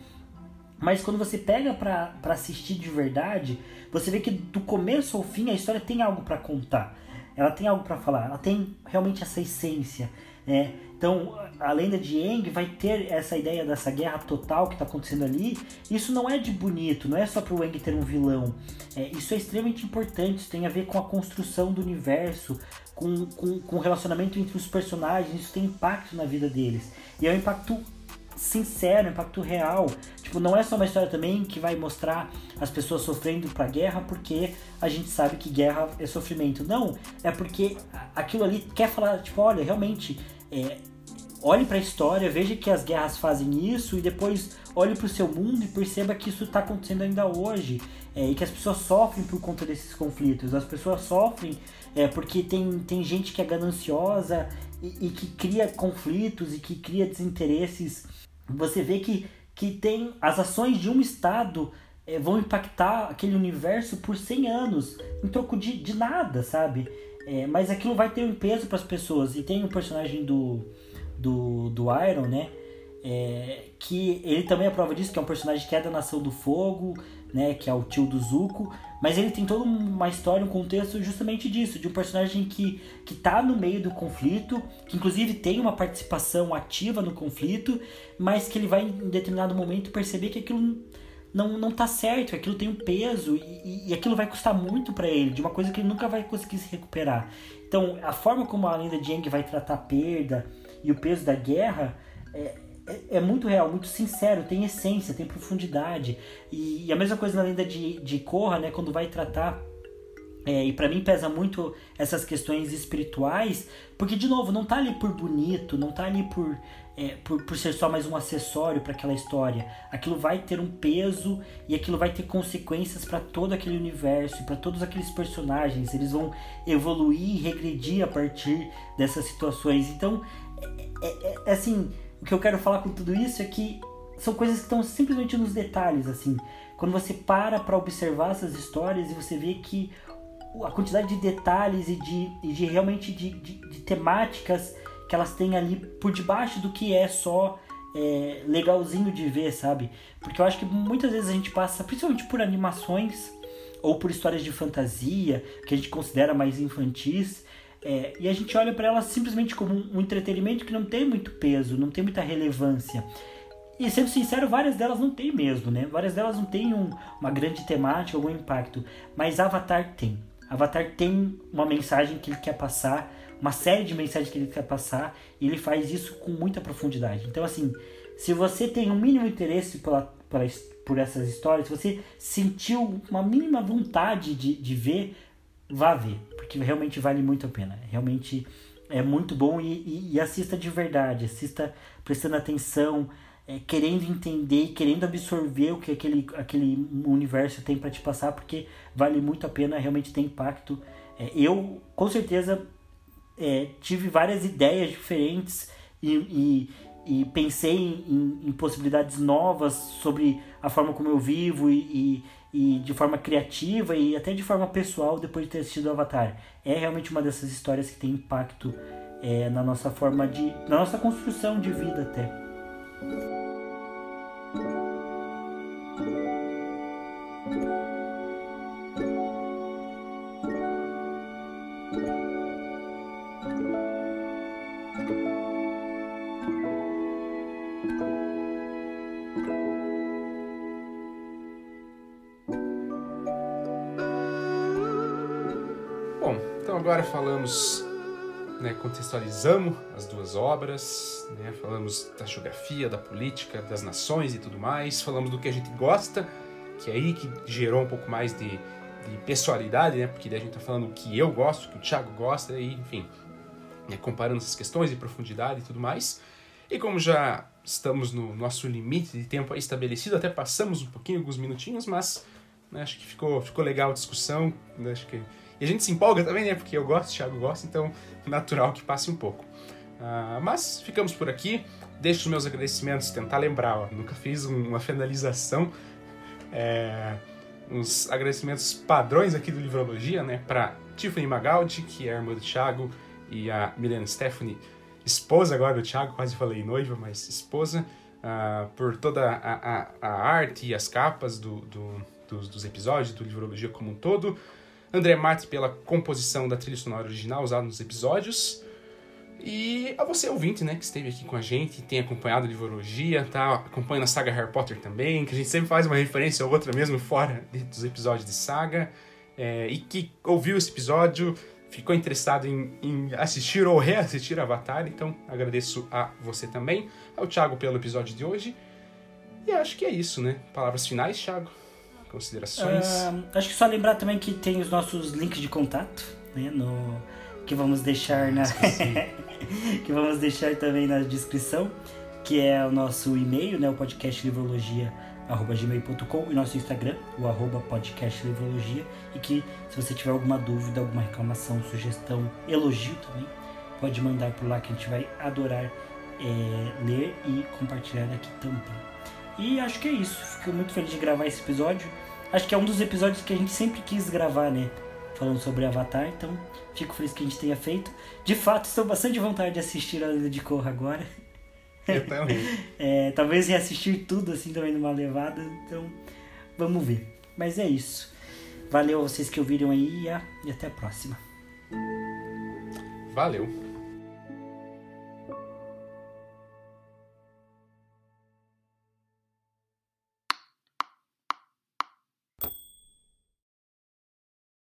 Mas quando você pega para assistir de verdade, você vê que do começo ao fim a história tem algo para contar. Ela tem algo para falar, ela tem realmente essa essência. Né? Então, a lenda de Aang vai ter essa ideia dessa guerra total que está acontecendo ali. Isso não é de bonito, não é só para o Aang ter um vilão. É, isso é extremamente importante, isso tem a ver com a construção do universo, com, com, com o relacionamento entre os personagens, isso tem impacto na vida deles. E é um impacto sincero, um impacto real. Tipo, não é só uma história também que vai mostrar as pessoas sofrendo pra guerra porque a gente sabe que guerra é sofrimento. Não, é porque aquilo ali quer falar, tipo, olha, realmente, é, olhe para a história, veja que as guerras fazem isso e depois olhe para o seu mundo e perceba que isso está acontecendo ainda hoje é, e que as pessoas sofrem por conta desses conflitos. As pessoas sofrem é, porque tem, tem gente que é gananciosa e, e que cria conflitos e que cria desinteresses você vê que, que tem as ações de um Estado é, vão impactar aquele universo por 100 anos, em troco de, de nada, sabe? É, mas aquilo vai ter um peso para as pessoas. E tem o um personagem do, do, do Iron, né? É, que ele também é prova disso, que é um personagem que é da Nação do Fogo, né? Que é o tio do Zuko. Mas ele tem toda uma história, um contexto justamente disso, de um personagem que, que tá no meio do conflito, que inclusive tem uma participação ativa no conflito, mas que ele vai em determinado momento perceber que aquilo não, não tá certo, aquilo tem um peso e, e aquilo vai custar muito para ele, de uma coisa que ele nunca vai conseguir se recuperar. Então, a forma como a lenda de Aang vai tratar a perda e o peso da guerra é, é, é, muito real, muito sincero, tem essência, tem profundidade. E, e a mesma coisa na lenda de, de Korra, né, quando vai tratar é, e para mim pesa muito essas questões espirituais, porque de novo, não tá ali por bonito, não tá ali por, é, por, por ser só mais um acessório para aquela história. Aquilo vai ter um peso e aquilo vai ter consequências para todo aquele universo, para todos aqueles personagens. Eles vão evoluir e regredir a partir dessas situações. Então, é, é, é assim, o que eu quero falar com tudo isso é que são coisas que estão simplesmente nos detalhes, assim. Quando você para para observar essas histórias e você vê que a quantidade de detalhes e de, e de realmente de, de, de, temáticas que elas têm ali por debaixo do que é só é, legalzinho de ver, sabe? Porque eu acho que muitas vezes a gente passa, principalmente por animações ou por histórias de fantasia que a gente considera mais infantis, é, e a gente olha para elas simplesmente como um, entretenimento que não tem muito peso, não tem muita relevância. E sendo sincero, várias delas não tem mesmo, né? Várias delas não tem um, uma grande temática, algum impacto. Mas Avatar tem. Avatar tem uma mensagem que ele quer passar, uma série de mensagens que ele quer passar, e ele faz isso com muita profundidade. Então, assim, Se você tem um mínimo interesse pela, pela, por essas histórias, se você sentiu uma mínima vontade de, de ver, vá ver, porque realmente vale muito a pena. Realmente é muito bom e, e, e assista de verdade, assista prestando atenção, é, querendo entender, querendo absorver o que aquele, aquele universo tem para te passar, porque vale muito a pena, realmente tem impacto. É, eu, com certeza, é, tive várias ideias diferentes e, e, e pensei em, em, possibilidades novas sobre a forma como eu vivo e, e, de forma criativa e até de forma pessoal depois de ter assistido Avatar. É realmente uma dessas histórias que tem impacto é, na nossa forma de. na nossa construção de vida até. Falamos né, contextualizamos as duas obras, né, falamos da geografia, da política, das nações e tudo mais, falamos do que a gente gosta, que é aí que gerou um pouco mais de, de pessoalidade, né, porque daí a gente está falando o que eu gosto, o que o Thiago gosta, e, enfim, né, comparando essas questões de profundidade e tudo mais. E como já estamos no nosso limite de tempo estabelecido, até passamos um pouquinho, alguns minutinhos, mas né, acho que ficou, ficou legal a discussão, né, acho que e a gente se empolga também, né? Porque eu gosto, o Thiago gosta, então natural que passe um pouco. Uh, mas ficamos por aqui. Deixo os meus agradecimentos, tentar lembrar, ó, nunca fiz uma finalização. É, uns agradecimentos padrões aqui do Livrologia, né? Para Tiffany Magaldi, que é a irmã do Thiago, e a Milena Stephanie, esposa agora do Thiago, quase falei noiva, mas esposa, uh, por toda a, a, a, arte e as capas do, do, dos, dos episódios, do Livrologia como um todo. André Matos pela composição da trilha sonora original usada nos episódios. E a você, ouvinte, né, que esteve aqui com a gente, tem acompanhado a Livrologia, tá acompanhando a saga Harry Potter também, que a gente sempre faz uma referência ou outra mesmo fora dos episódios de saga, é, e que ouviu esse episódio, ficou interessado em, em, assistir ou reassistir Avatar, então agradeço a você também, ao Thiago pelo episódio de hoje. E acho que é isso, né? Palavras finais, Thiago? Considerações? Uh, acho que só lembrar também que tem os nossos links de contato, né? No, que vamos deixar na. que vamos deixar também na descrição, que é o nosso e-mail, né? O podcast livrologia gmail.com e nosso Instagram, o arroba podcast livrologia e que se você tiver alguma dúvida, alguma reclamação, sugestão, elogio também, pode mandar por lá que a gente vai adorar é, ler e compartilhar aqui também. E acho que é isso. Fico muito feliz de gravar esse episódio. Acho que é um dos episódios que a gente sempre quis gravar, né? Falando sobre Avatar, então fico feliz que a gente tenha feito. De fato, estou bastante vontade de assistir a Lenda de Korra agora. Eu também. é, talvez reassistir tudo assim também numa levada, então vamos ver. Mas é isso. Valeu a vocês que ouviram aí e até a próxima. Valeu.